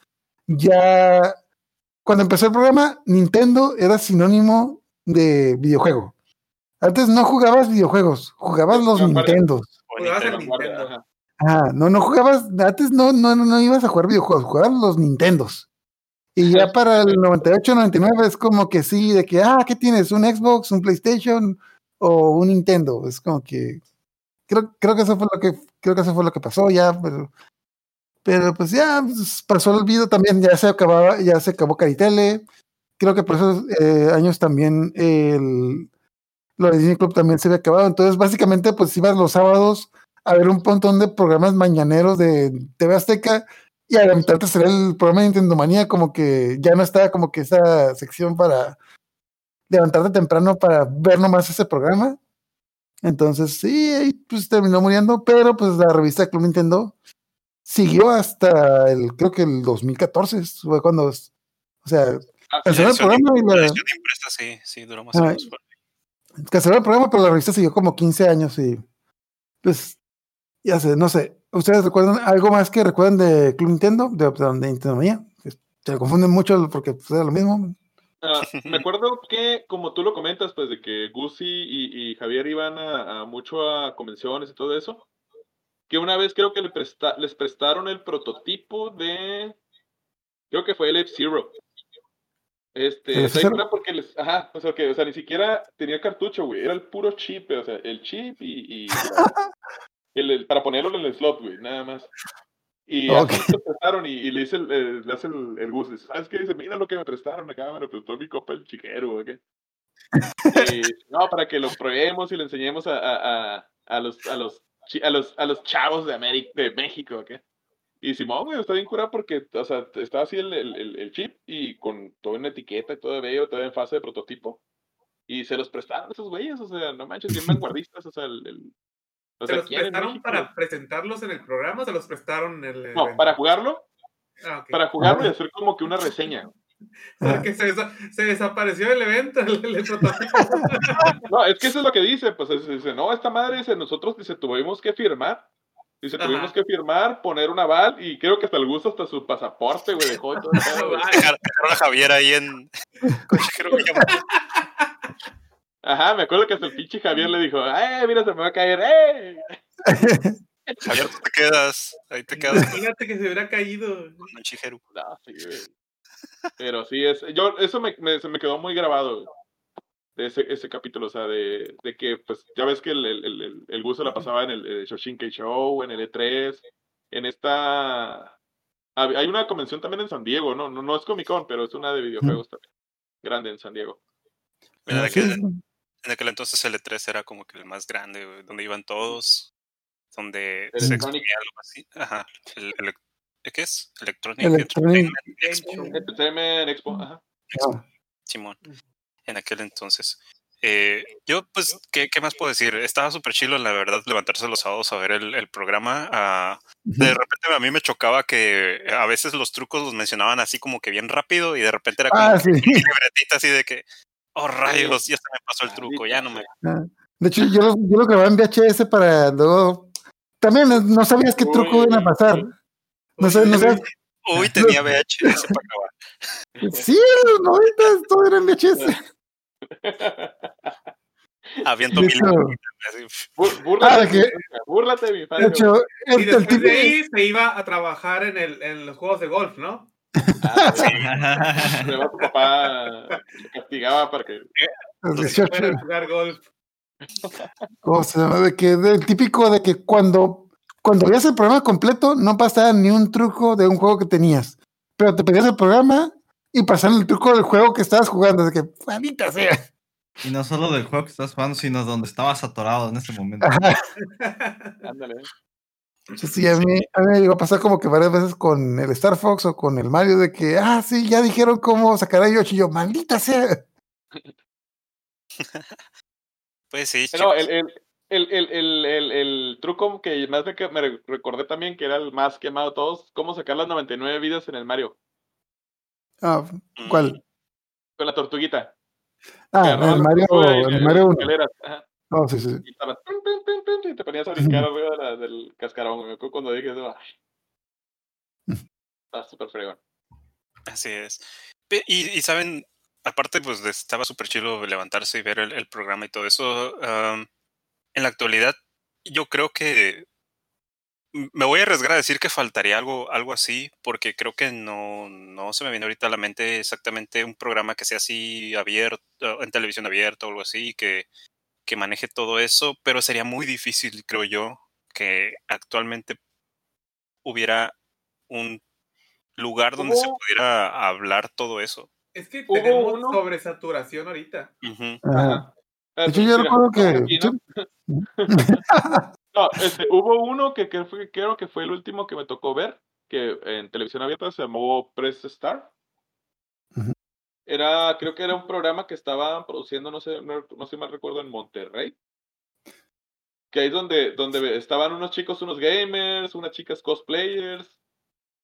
ya, cuando empezó el programa, Nintendo era sinónimo de videojuego. Antes no jugabas videojuegos, jugabas los Nintendos. Jugabas Nintendo. Nintendo. Ah, no, no jugabas, antes no, no, no, no ibas a jugar videojuegos, jugabas los Nintendos. Y ya para el 98, 99 es como que sí, de que, ah, ¿qué tienes? ¿Un Xbox, un PlayStation o un Nintendo? Es como que, creo, creo que eso fue lo que, creo que eso fue lo que pasó ya, pero, pero pues ya pues, pasó el olvido también, ya se acababa, ya se acabó Caritele. Creo que por esos eh, años también el, lo de Disney Club también se había acabado. Entonces, básicamente, pues ibas los sábados a ver un montón de programas mañaneros de TV Azteca y a la mitad te salía el programa de Nintendo Manía, como que ya no estaba como que esa sección para levantarte temprano para ver nomás ese programa. Entonces, sí, pues terminó muriendo, pero pues la revista Club Nintendo siguió hasta el, creo que el 2014, fue cuando, o sea, Ah, el programa y La impresa sí, sí, duró más Ay. años. Canceló el programa, pero la revista siguió como 15 años y pues ya sé, no sé. ¿Ustedes recuerdan algo más que recuerdan de Club Nintendo? De, de Nintendo Manía. Se confunden mucho porque pues, era lo mismo. Ah, me acuerdo que, como tú lo comentas, pues de que Gusi y, Javier iban a, mucho a convenciones y todo eso, que una vez creo que les prestaron el prototipo de, creo que fue el F-Zero. Este, porque les, ajá, o sea, que, o sea, ni siquiera tenía cartucho, güey, era el puro chip, o sea, el chip y, <laughs> el, el- para ponerlo en el slot, güey, nada más. Y Ok. así prestaron y, y le, dice el, el- le hace el, el Gus, dice, ¿sabes qué? Dice, mira lo que me prestaron acá, me lo prestó mi copa el chiquero, güey. ¿qué?". Y, no, para que lo probemos y le enseñemos a, a, a, a los, a, los, a, los, a los chavos de, América, de México, ¿qué? Y Simón, güey, está bien curado porque, o sea, está así el, el, el- chip y con toda una etiqueta y todo bello, todavía en fase de prototipo. Y se los prestaron esos güeyes, o sea, no manches, bien <laughs> vanguardistas, o sea, el... el- o ¿Se sea, los ¿quién en prestaron para presentarlos en el programa o se los prestaron en el No, evento? para jugarlo, Ah, ok. para jugarlo y hacer como que una reseña. <laughs> Porque se, desa- se desapareció el evento, el, el prototipo. <laughs> No, es que eso es lo que dice, pues es- dice, no, esta madre dice, nosotros dice, tuvimos que firmar. Dice, Ajá. tuvimos que firmar, poner un aval y creo que hasta el gusto hasta su pasaporte, güey, dejó todo el <laughs> a Javier ahí en. <laughs> Ajá, me acuerdo que hasta el pinche Javier le dijo, ¡eh, mira, se me va a caer, eh! <laughs> Javier, tú te quedas. Ahí te quedas Imagínate que se hubiera caído. con Shigeru. No, sí, güey. Pero sí, es, yo, eso me, me- se me quedó muy grabado, güey, de ese, ese capítulo, o sea, de, de que, pues, ya ves que el, el, el, el- el gusto la pasaba en el, el Shoshinkai Show, en el E3, en esta... Hay una convención también en San Diego, ¿no? No, no es Comic Con, pero es una de videojuegos también. Grande en San Diego. Mira, de Sí, aquel, en aquel entonces el E3 era como que el más grande, donde iban todos, donde se exponía algo así. Ajá. El, el- ¿Qué es? Electronic, Electronic. Entertainment Expo. Show. ETCM en Expo, ajá. Ah, Simón, en aquel entonces. Eh, yo, pues, ¿qué, qué más puedo decir? Estaba súper chilo, la verdad, levantarse los sábados a ver el, el programa. ah, de repente a mí me chocaba que a veces los trucos los mencionaban así como que bien rápido y de repente era como Ah, sí. libretita así de que, oh <laughs> rayos, ya se me pasó el truco, ya no me... De hecho, yo, lo- yo lo grababa en VHS para luego. También no- sabías qué truco iban a pasar. No sabes. Uy, <laughs> tenía VHS para acabar. Sí, en los 90 todo era en VHS. <laughs> Aviento De Búrlate, Ah, de mi que- infancia, búrlate de mi de infancia. hecho, Y el, el después tipo. de ahí se iba a trabajar en, el, en los juegos de golf, ¿no? Ah. <laughs> Además, tu papá castigaba para que. el Entonces, 18, Para jugar golf. ¿cómo se llama? De que, del típico de que cuando, cuando veías el programa completo, no pasaba ni un truco de un juego que tenías. Pero te pedías el programa y pasaban el truco del juego que estabas jugando. De que, maldita sea. Y no solo del juego que estás jugando, sino donde estabas atorado en ese momento. Ándale. Sí, sí, a mí, a mí me llegó a pasar como que varias veces con el Star Fox o con el Mario de que, ah, sí, ya dijeron cómo sacar a Yoshi. Yo, maldita sea. <laughs> Pues sí, chicos. el, el, el, el, el, el, el truco que más me, que- me re- recordé también, que era el más quemado de todos, cómo sacar las 99 vidas en el Mario, Ah, Mm, ¿Cuál? con la tortuguita. Ah, el Mario, el le- Mario 1. escaleras, ajá, No, sí, sí. y estabas tum, tum, tum, tum, y te ponías a brincar arriba de la- del cascarón. Me acuerdo cuando dije eso. ay. Está súper fregón. Así es. Y, y saben, aparte, pues estaba súper chido levantarse y ver el, el programa y todo eso. en la actualidad, yo creo que me voy a arriesgar a decir que faltaría algo, algo así, porque creo que no, no se me viene ahorita a la mente exactamente un programa que sea así abierto, en televisión abierta o algo así, que, que maneje todo eso, pero sería muy difícil, creo yo, que actualmente hubiera un lugar donde se pudiera hablar todo eso. Es que Hubo tenemos uno- sobresaturación ahorita. Ajá. Ah, De hecho, yo recuerdo que. <laughs> <laughs> ¿no? Este, hubo uno que, que fue, creo que fue el último que me tocó ver, que en televisión abierta se llamó Press Star. Era, creo que era un programa que estaban produciendo, no sé, no, no sé mal recuerdo, en Monterrey. Que ahí es donde, donde estaban unos chicos, unos gamers, unas chicas cosplayers,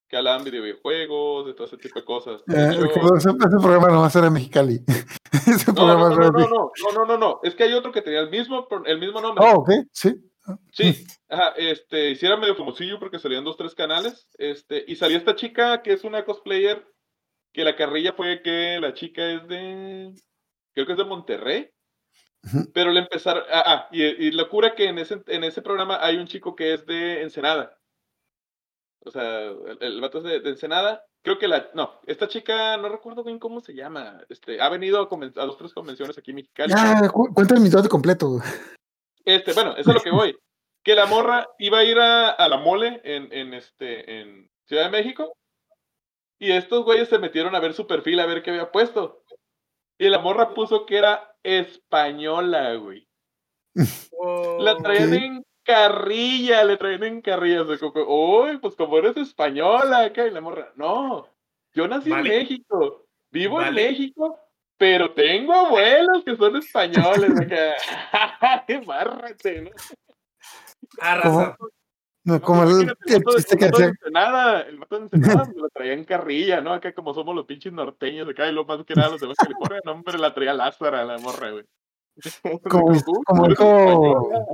que hablaban de videojuegos, de todo ese tipo de cosas. Eh, hecho- ese, ese programa no va a ser en Mexicali. <laughs> ese no, programa no, no, no, no, no, no, no, no, es que hay otro que tenía el mismo, el mismo nombre. Oh, ok, sí. Sí, ajá, este, hiciera medio famosillo porque salían dos, tres canales, este, y salía esta chica que es una cosplayer, que la carrilla fue que la chica es de, creo que es de Monterrey, pero le empezaron, ah, ah, y, y locura que en ese, en ese programa hay un chico que es de Ensenada, o sea, el, el vato es de, de Ensenada, creo que la, no, esta chica, no recuerdo bien cómo se llama, este, ha venido a, a dos, tres convenciones aquí en Mexicali. Ya, cu- cuenta el mitote completo. Este, bueno, eso es lo que voy. Que la morra iba a ir a, a la mole en, en, este, en Ciudad de México. Y estos güeyes se metieron a ver su perfil, a ver qué había puesto. Y la morra puso que era española, güey. La traían en carrilla, le traían en carrilla. O sea, Uy, pues como eres española, acá. Y la morra, no, yo nací Vale. en México, vivo en. México, pero tengo abuelos que son españoles. <laughs> Acá. <laughs> Bárrate, ¿no? Ah, ¿Cómo? raza. No, como el, Imagínate, el vato de- chiste que el hacía. Ensenada, el vato de Ensenada me lo traía en carrilla, ¿no? Acá como somos los pinches norteños acá y lo más que nada los de Baja California, no, hombre, la traía Lázara la morra, güey. <laughs> Como, dijo,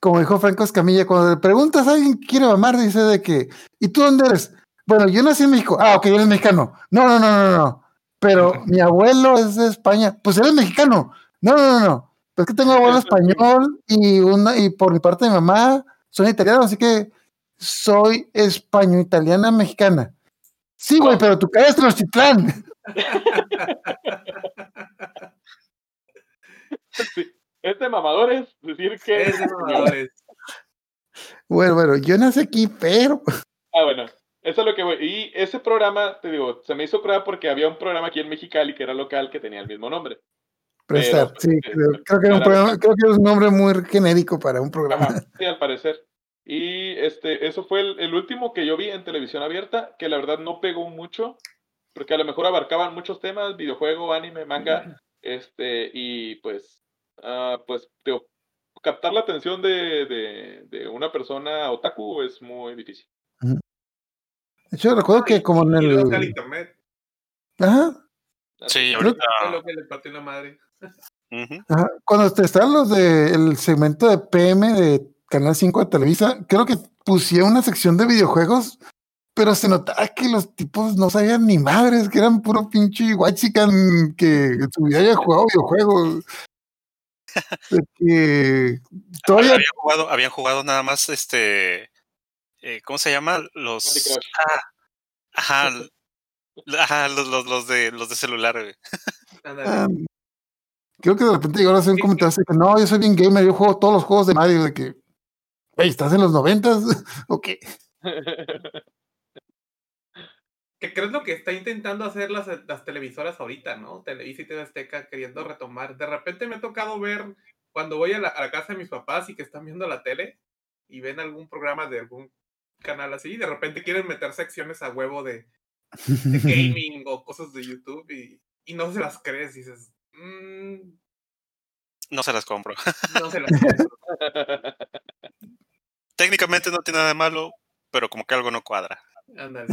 como dijo Franco Escamilla, cuando le preguntas a alguien que quiere mamar, dice de que, ¿y tú dónde eres? Bueno, yo nací en México. Ah, ok, eres mexicano. No, no, no, no, no. Pero mi abuelo es de España. Pues eres mexicano. No, no, no, no. Pues que tengo abuelo español y una, y por mi parte de mi mamá son italianos, así que soy español-italiana mexicana. Sí, güey, pero tu cara es Tenochtitlán. Sí. Este mamador es decir que. Es de mamadores. Bueno, bueno, yo nací aquí, pero. Ah, bueno. Eso es lo que voy. Y ese programa, te digo, se me hizo prueba porque había un programa aquí en Mexicali que era local que tenía el mismo nombre. Prestar, Pero, sí, eh, creo, creo que era un programa- creo que es un nombre muy genérico para un programa. Ajá, sí, al parecer. Y este, eso fue el, el último que yo vi en televisión abierta, que la verdad no pegó mucho, porque a lo mejor abarcaban muchos temas, videojuego, anime, manga, este, y pues, ah, pues, digo, captar la atención de, de, de una persona otaku es muy difícil. De hecho, recuerdo que como en el el. internet. Ajá, Sí, ahorita. Es lo que le partió la madre. Ajá, Cuando te estaban los del segmento de PM de Canal 5 de Televisa, creo que pusieron una sección de videojuegos, pero se notaba que los tipos no sabían ni madres, que eran puro pinche guachican que en su vida haya jugado videojuegos. <laughs> De que todavía Habían jugado, habían jugado nada más este. Eh, ¿Cómo se llama? Los. Ah, ajá. Ajá, los, los, los de los de celular, güey. Ah, creo que de repente llegaron a hacer un comentario así que no, yo soy bien gamer, yo juego todos los juegos de Mario, de que, "Ey, ¿estás en los noventas? <laughs> ¿O qué? <laughs> ¿Qué crees lo que está intentando hacer las, las televisoras ahorita, no? Televisa y TV Azteca queriendo retomar. De repente me ha tocado ver cuando voy a la, a la casa de mis papás y que están viendo la tele y ven algún programa de algún canal así, y de repente quieren meter secciones a huevo de, de <laughs> gaming o cosas de YouTube y, y no se las crees. Y dices, "Mm, No se las compro. <laughs> no se las compro". <laughs> Técnicamente no tiene nada de malo, pero como que algo no cuadra. Ándale.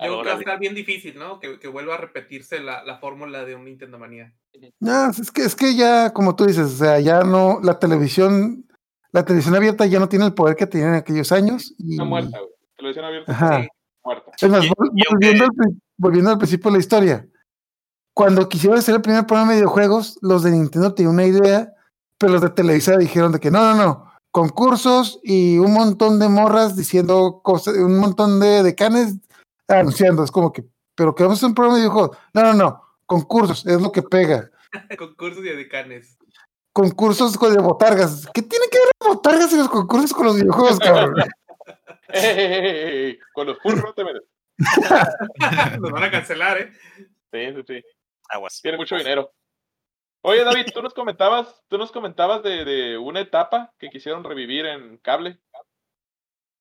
Yo creo que va a estar bien difícil, ¿no? Que, que vuelva a repetirse la, la fórmula de un Nintendo Manía. No, es que, es que ya, como tú dices, o sea, ya no, la televisión, la televisión abierta ya no tiene el poder que tenía en aquellos años. Y, Está muerta, güey. Televisión abierta Ajá. Sí. muerta. Es más, Y- vol- y aunque- volviendo, al, pri- volviendo al principio de la historia, cuando quisieron hacer el primer programa de videojuegos, los de Nintendo tenían una idea, pero los de Televisa dijeron de que no, no, no, concursos y un montón de morras diciendo cosas, un montón de decanes anunciando, es como que, pero que vamos a hacer un programa de videojuegos. No, no, no, concursos, es lo que pega. <laughs> Concursos y decanes. Concursos con- de botargas. ¿Qué tiene que ver las botargas y los concursos con los videojuegos, cabrón? <laughs> Con los furros te metes. <laughs> Nos van a cancelar, ¿eh? Sí, sí, sí. Aguas. Tiene mucho dinero. Oye, David, tú nos comentabas, tú nos comentabas de, de una etapa que quisieron revivir en cable.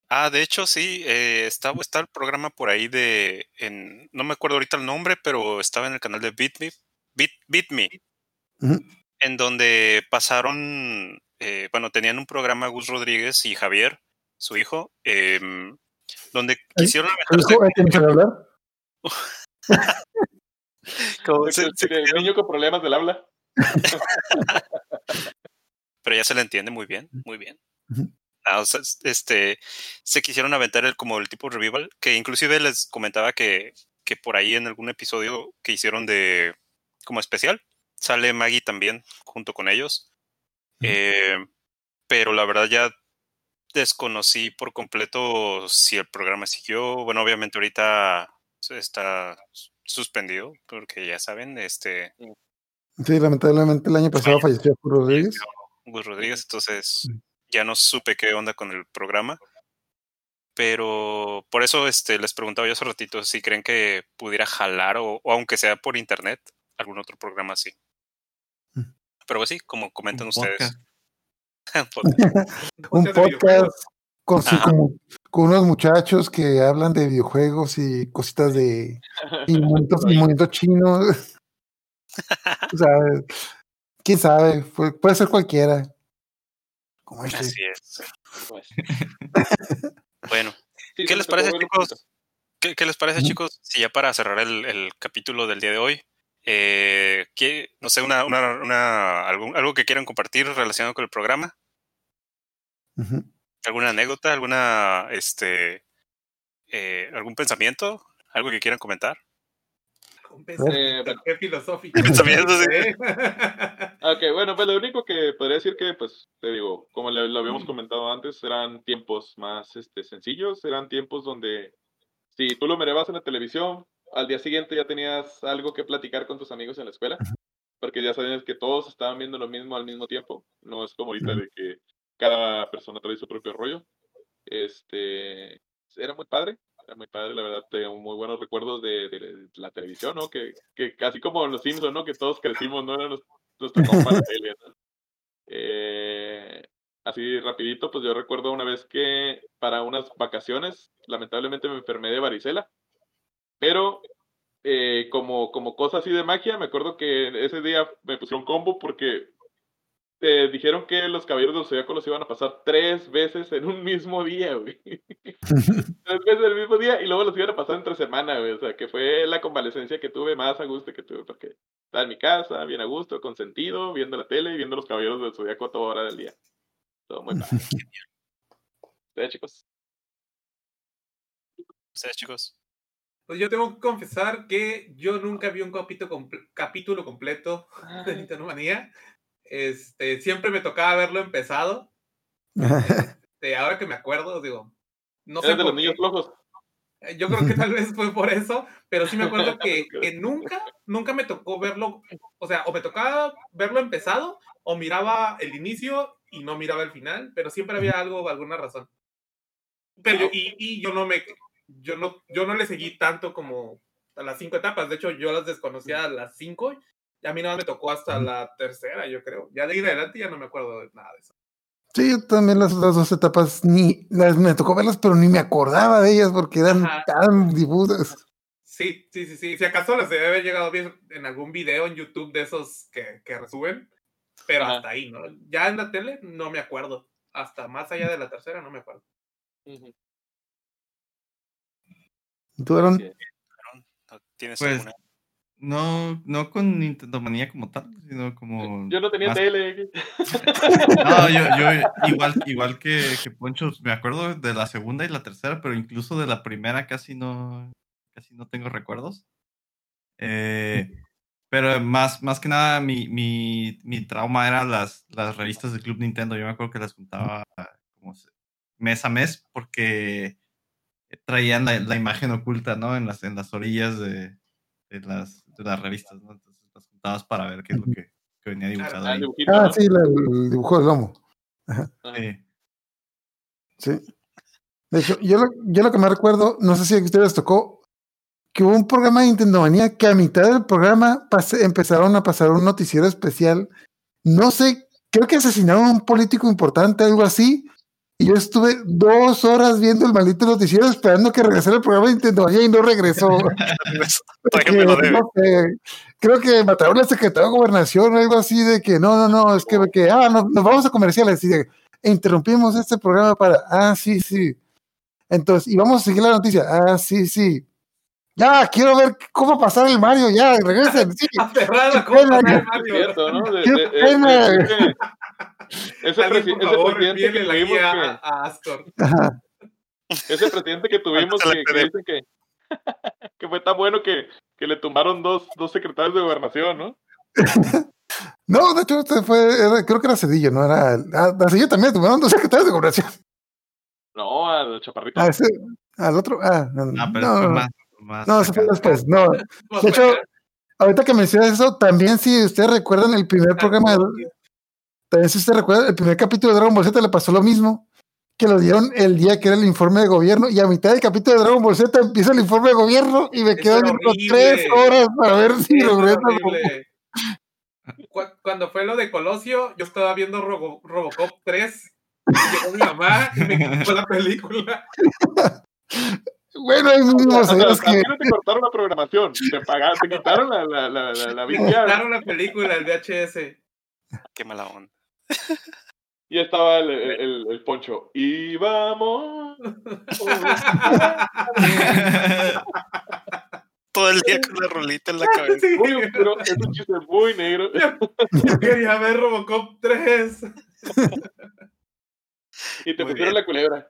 Ah, de hecho, sí, eh, está, está el programa por ahí de, en, no me acuerdo ahorita el nombre, pero estaba en el canal de Beat Me, Beat, Beat Me. En donde pasaron, eh, bueno, tenían un programa Gus Rodríguez y Javier, su hijo, em, donde quisieron aventarse ¿Hijo, ¿hay que empezar a hablar? <laughs> como- El, se- se el niño con problemas del habla. <laughs> pero ya se le entiende muy bien, muy bien. Ah, o sea, es- este, se quisieron aventar el, como el tipo revival, que inclusive les comentaba que, que por ahí en algún episodio que hicieron de como especial, sale Maggie también junto con ellos. Eh, pero la verdad ya desconocí por completo si el programa siguió. Bueno, obviamente ahorita está suspendido, porque ya saben, este, Sí, lamentablemente el año pasado falleció Julio Rodríguez. Gus Rodríguez, entonces Mm. ya no supe qué onda con el programa. Pero por eso este, les preguntaba yo hace ratito si creen que pudiera jalar o, o aunque sea por internet, algún otro programa así. Pero pues sí, como comentan Un ustedes. podcast. <laughs> <laughs> Un podcast con, su- unos muchachos que hablan de videojuegos y cositas de y <laughs> movimientos, y movimientos chinos. O sea, quién sabe, Pu- puede ser cualquiera. Como este. Así es. Pues, Bueno, ¿qué les parece, chicos? ¿Qué, qué les parece, chicos? Si ya para cerrar el, el capítulo del día de hoy, eh, ¿qué- no sé, una, una, una- algún- algo que quieran compartir relacionado con el programa. Ujú. ¿Alguna anécdota? ¿Alguna, este, eh, algún pensamiento? ¿Algo que quieran comentar? Un pensamiento, Eh, bueno. qué filosófico. Pensamiento, sí. ¿eh? <laughs> Ok, bueno, pues lo único que podría decir que, pues, te digo, como le- lo habíamos comentado antes, eran tiempos más este, sencillos, eran tiempos donde si tú lo mirabas en la televisión, al día siguiente ya tenías algo que platicar con tus amigos en la escuela, porque ya sabías que todos estaban viendo lo mismo al mismo tiempo, no es como ahorita de que cada persona trae su propio rollo. Este, era muy padre, era muy padre, la verdad, tengo muy buenos recuerdos de, de la televisión, ¿no? Que, que casi como los Simpsons, ¿no? Que todos crecimos, ¿no? Nos, nos tocó para la tele, ¿no? Eh, así rapidito, pues yo recuerdo una vez que para unas vacaciones, lamentablemente me enfermé de varicela, pero eh, como, como cosa así de magia, me acuerdo que ese día me pusieron combo porque eh, dijeron que los caballeros del Zodíaco los iban a pasar tres veces en un mismo día, güey. <laughs> tres veces en el mismo día y luego los iban a pasar entre semana, güey. O sea, que fue la convalecencia que tuve más a gusto que tuve porque estaba en mi casa, bien a gusto, consentido, viendo la tele y viendo los caballeros del Zodíaco a toda hora del día. Todo muy padre. <laughs> Ustedes, chicos. Ustedes, chicos. Pues yo tengo que confesar que yo nunca vi un capítulo, comple- capítulo completo de Nintendo Manía. Este, siempre me tocaba verlo empezado. Este, ahora que me acuerdo, digo, no sé Eres de los niños flojos. Eh, Yo creo que tal <laughs> vez fue por eso, pero sí me acuerdo que, nunca, nunca me tocó verlo, o sea, o me tocaba verlo empezado, o miraba el inicio y no miraba el final, pero siempre había algo, alguna razón. Pero y yo no me, yo no, yo no le seguí tanto como a las cinco etapas, de hecho yo las desconocía a las cinco, y a mí nada me tocó hasta la tercera, yo creo. Ya de ahí adelante ya no me acuerdo de nada de eso. Sí, yo también las otras dos etapas ni las me tocó verlas, pero ni me acordaba de ellas porque eran Ajá. tan difusas. Sí, sí, sí, sí. Si acaso les debe haber llegado bien en algún video en YouTube de esos que, que resuben, pero Ajá. hasta ahí, ¿no? Ya en la tele no me acuerdo. Hasta más allá de la tercera no me acuerdo. Ujú. ¿Tú, Aaron? Así es. ¿No ¿Tienes Pues, alguna? No, no con Nintendo Manía como tal, sino como. Yo no tenía más- tele. <laughs> No, yo, yo <laughs> igual, igual que, que Poncho, me acuerdo de la segunda y la tercera, pero incluso de la primera casi no, casi no tengo recuerdos. Eh, pero más, más que nada, mi, mi, mi trauma eran las, las revistas del Club Nintendo. Yo me acuerdo que las juntaba como mes a mes porque traían la, la imagen oculta, ¿no? En las, en las orillas de, de las, de las revistas, ¿no? Entonces las juntabas para ver qué es lo que, que venía dibujado Ah, ahí. dibujito, Ah, ¿no? sí, el dibujo del lomo. Sí. Sí. De hecho, yo lo, yo lo que me recuerdo, no sé si a ustedes les tocó, que hubo un programa de Nintendo Manía que a mitad del programa pase- empezaron a pasar un noticiero especial. No sé, creo que asesinaron a un político importante, algo así. Y yo estuve dos horas viendo el maldito noticiero esperando que regresara el programa de Nintendo y no regresó. <laughs> Porque, no sé, creo que mataron al secretario de gobernación o algo así de que no, no, no, es que, que ah, no, nos vamos a comerciales y de, e interrumpimos este programa para, ah, sí, sí. Entonces, y vamos a seguir la noticia, ah, sí, sí. Ya, quiero ver cómo pasar el Mario, ya, regresen, sí. <laughs> Aferrado, Qué ¿cómo pena, pasar, qué Mario? Cierto, ¿no? De- ¡Qué de- de- pena! de- de- ese, por ese favor, presidente que tuvimos que, a, a Astor. Ese presidente que tuvimos que, que dicen que, que fue tan bueno que, que le tumbaron dos, dos secretarios de gobernación, ¿no? <laughs> No, de hecho, este fue, era- creo que era Cedillo, no era. Ah, a Cedillo también tuvieron dos secretarios de gobernación. No, al chaparrito. Ah, ese, al otro, ah, no, Ah, pero no, fue no, más, más no, eso fue después, no. De hecho, ahorita que mencionas eso, también si ustedes recuerdan el primer programa, de- también si ustedes recuerdan el primer capítulo de Dragon Ball Z le pasó lo mismo, que lo dieron el día que era el informe de gobierno y a mitad del capítulo de Dragon Ball Z empieza el informe de gobierno y me horrible. tres horas para ver si era regresa. Cuando fue lo de Colosio, yo estaba viendo Robo- Robocop 3. Llegó mi mamá y me quitó la película. Bueno, hay mínimo O sea, que no te cortaron la programación, te pagaron, te quitaron la, la, la, la, la VCR, quitaron la película, el VHS. Qué mala onda. Y estaba el, el, el- el poncho. Y vamos. <laughs> Todo el día con la rolita en la cabeza. Sí, Muy oscuro, es un chiste muy negro. <laughs> yo quería ver Robocop 3. Y te Muy pusieron bien. la culebra.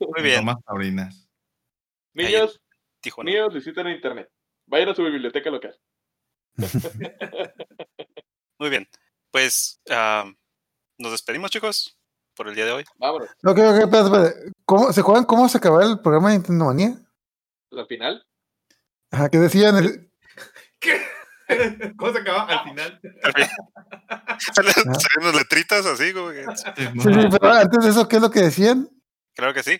Muy bien. Tomas taurinas. Niños, niños, visiten internet. Vayan a su biblioteca local. <laughs> Muy bien. Pues ah, nos despedimos, chicos, por el día de hoy. Vámonos. Ok, ok, espérate, espérate. ¿Cómo, ¿Se acuerdan cómo se acababa el programa de Nintendo Manía? Al final. Ajá, que decían, el- <laughs> ¿Qué? ¿Cómo se acaba? Al final. <laughs> Salen salen letritas así, como que- Sí, sí, pero antes de eso, ¿qué es lo que decían? Creo que sí.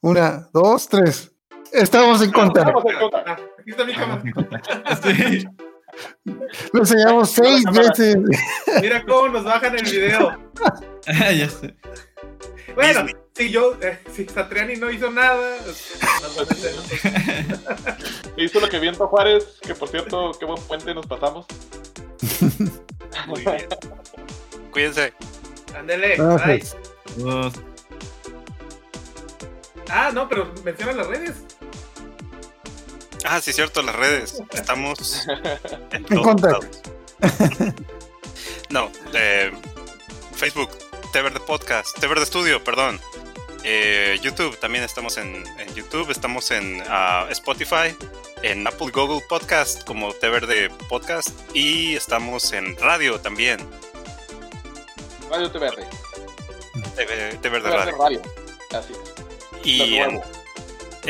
Una, dos, tres. Estamos en contra. Vamos en contra. Ah, aquí está mi contacto. Sí. Lo enseñamos seis veces. Mira cómo nos bajan el video. ya sé. Bueno, si yo, eh, si Satriani no hizo nada, hizo lo que viento Juárez, que por cierto, qué buen puente nos pasamos. Muy bien. Cuídense. Ándele. Bye. Ah, no, pero menciona las redes. Ah, sí, cierto, las redes. Estamos <laughs> en En todos contacto. lados. No, eh, Facebook, Té Verde Podcast, Té Verde Studio, perdón. Eh, YouTube, también estamos en, en YouTube, estamos en ah, Spotify, en Apple Google Podcast como Té Verde Podcast y estamos en radio también, Radio Té Verde TVR Radio. Radio. Así es. Y Lo en, nuevo.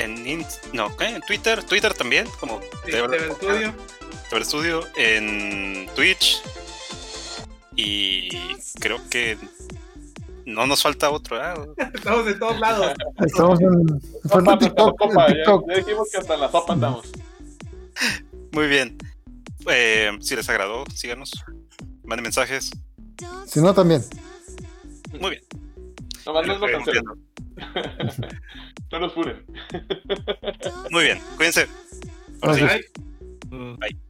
En, Inst- no, ¿qué? en Twitter, Twitter también, como Sí, TV. Studio. TV Studio, en Twitch. Y creo que no nos falta otro. ¿ah? <laughs> Estamos en todos lados. Estamos en, fue en Sopa, TikTok, sopa, en ya, TikTok. ya dijimos que hasta la sopa andamos. Muy bien. Eh, si les agradó, síganos. Manden mensajes. Si no, también. Muy bien. Nomás no cancelen. vemos. <laughs> No nos funen. Muy bien. Cuídense. Ahora sí. Gracias. Bye. Bye.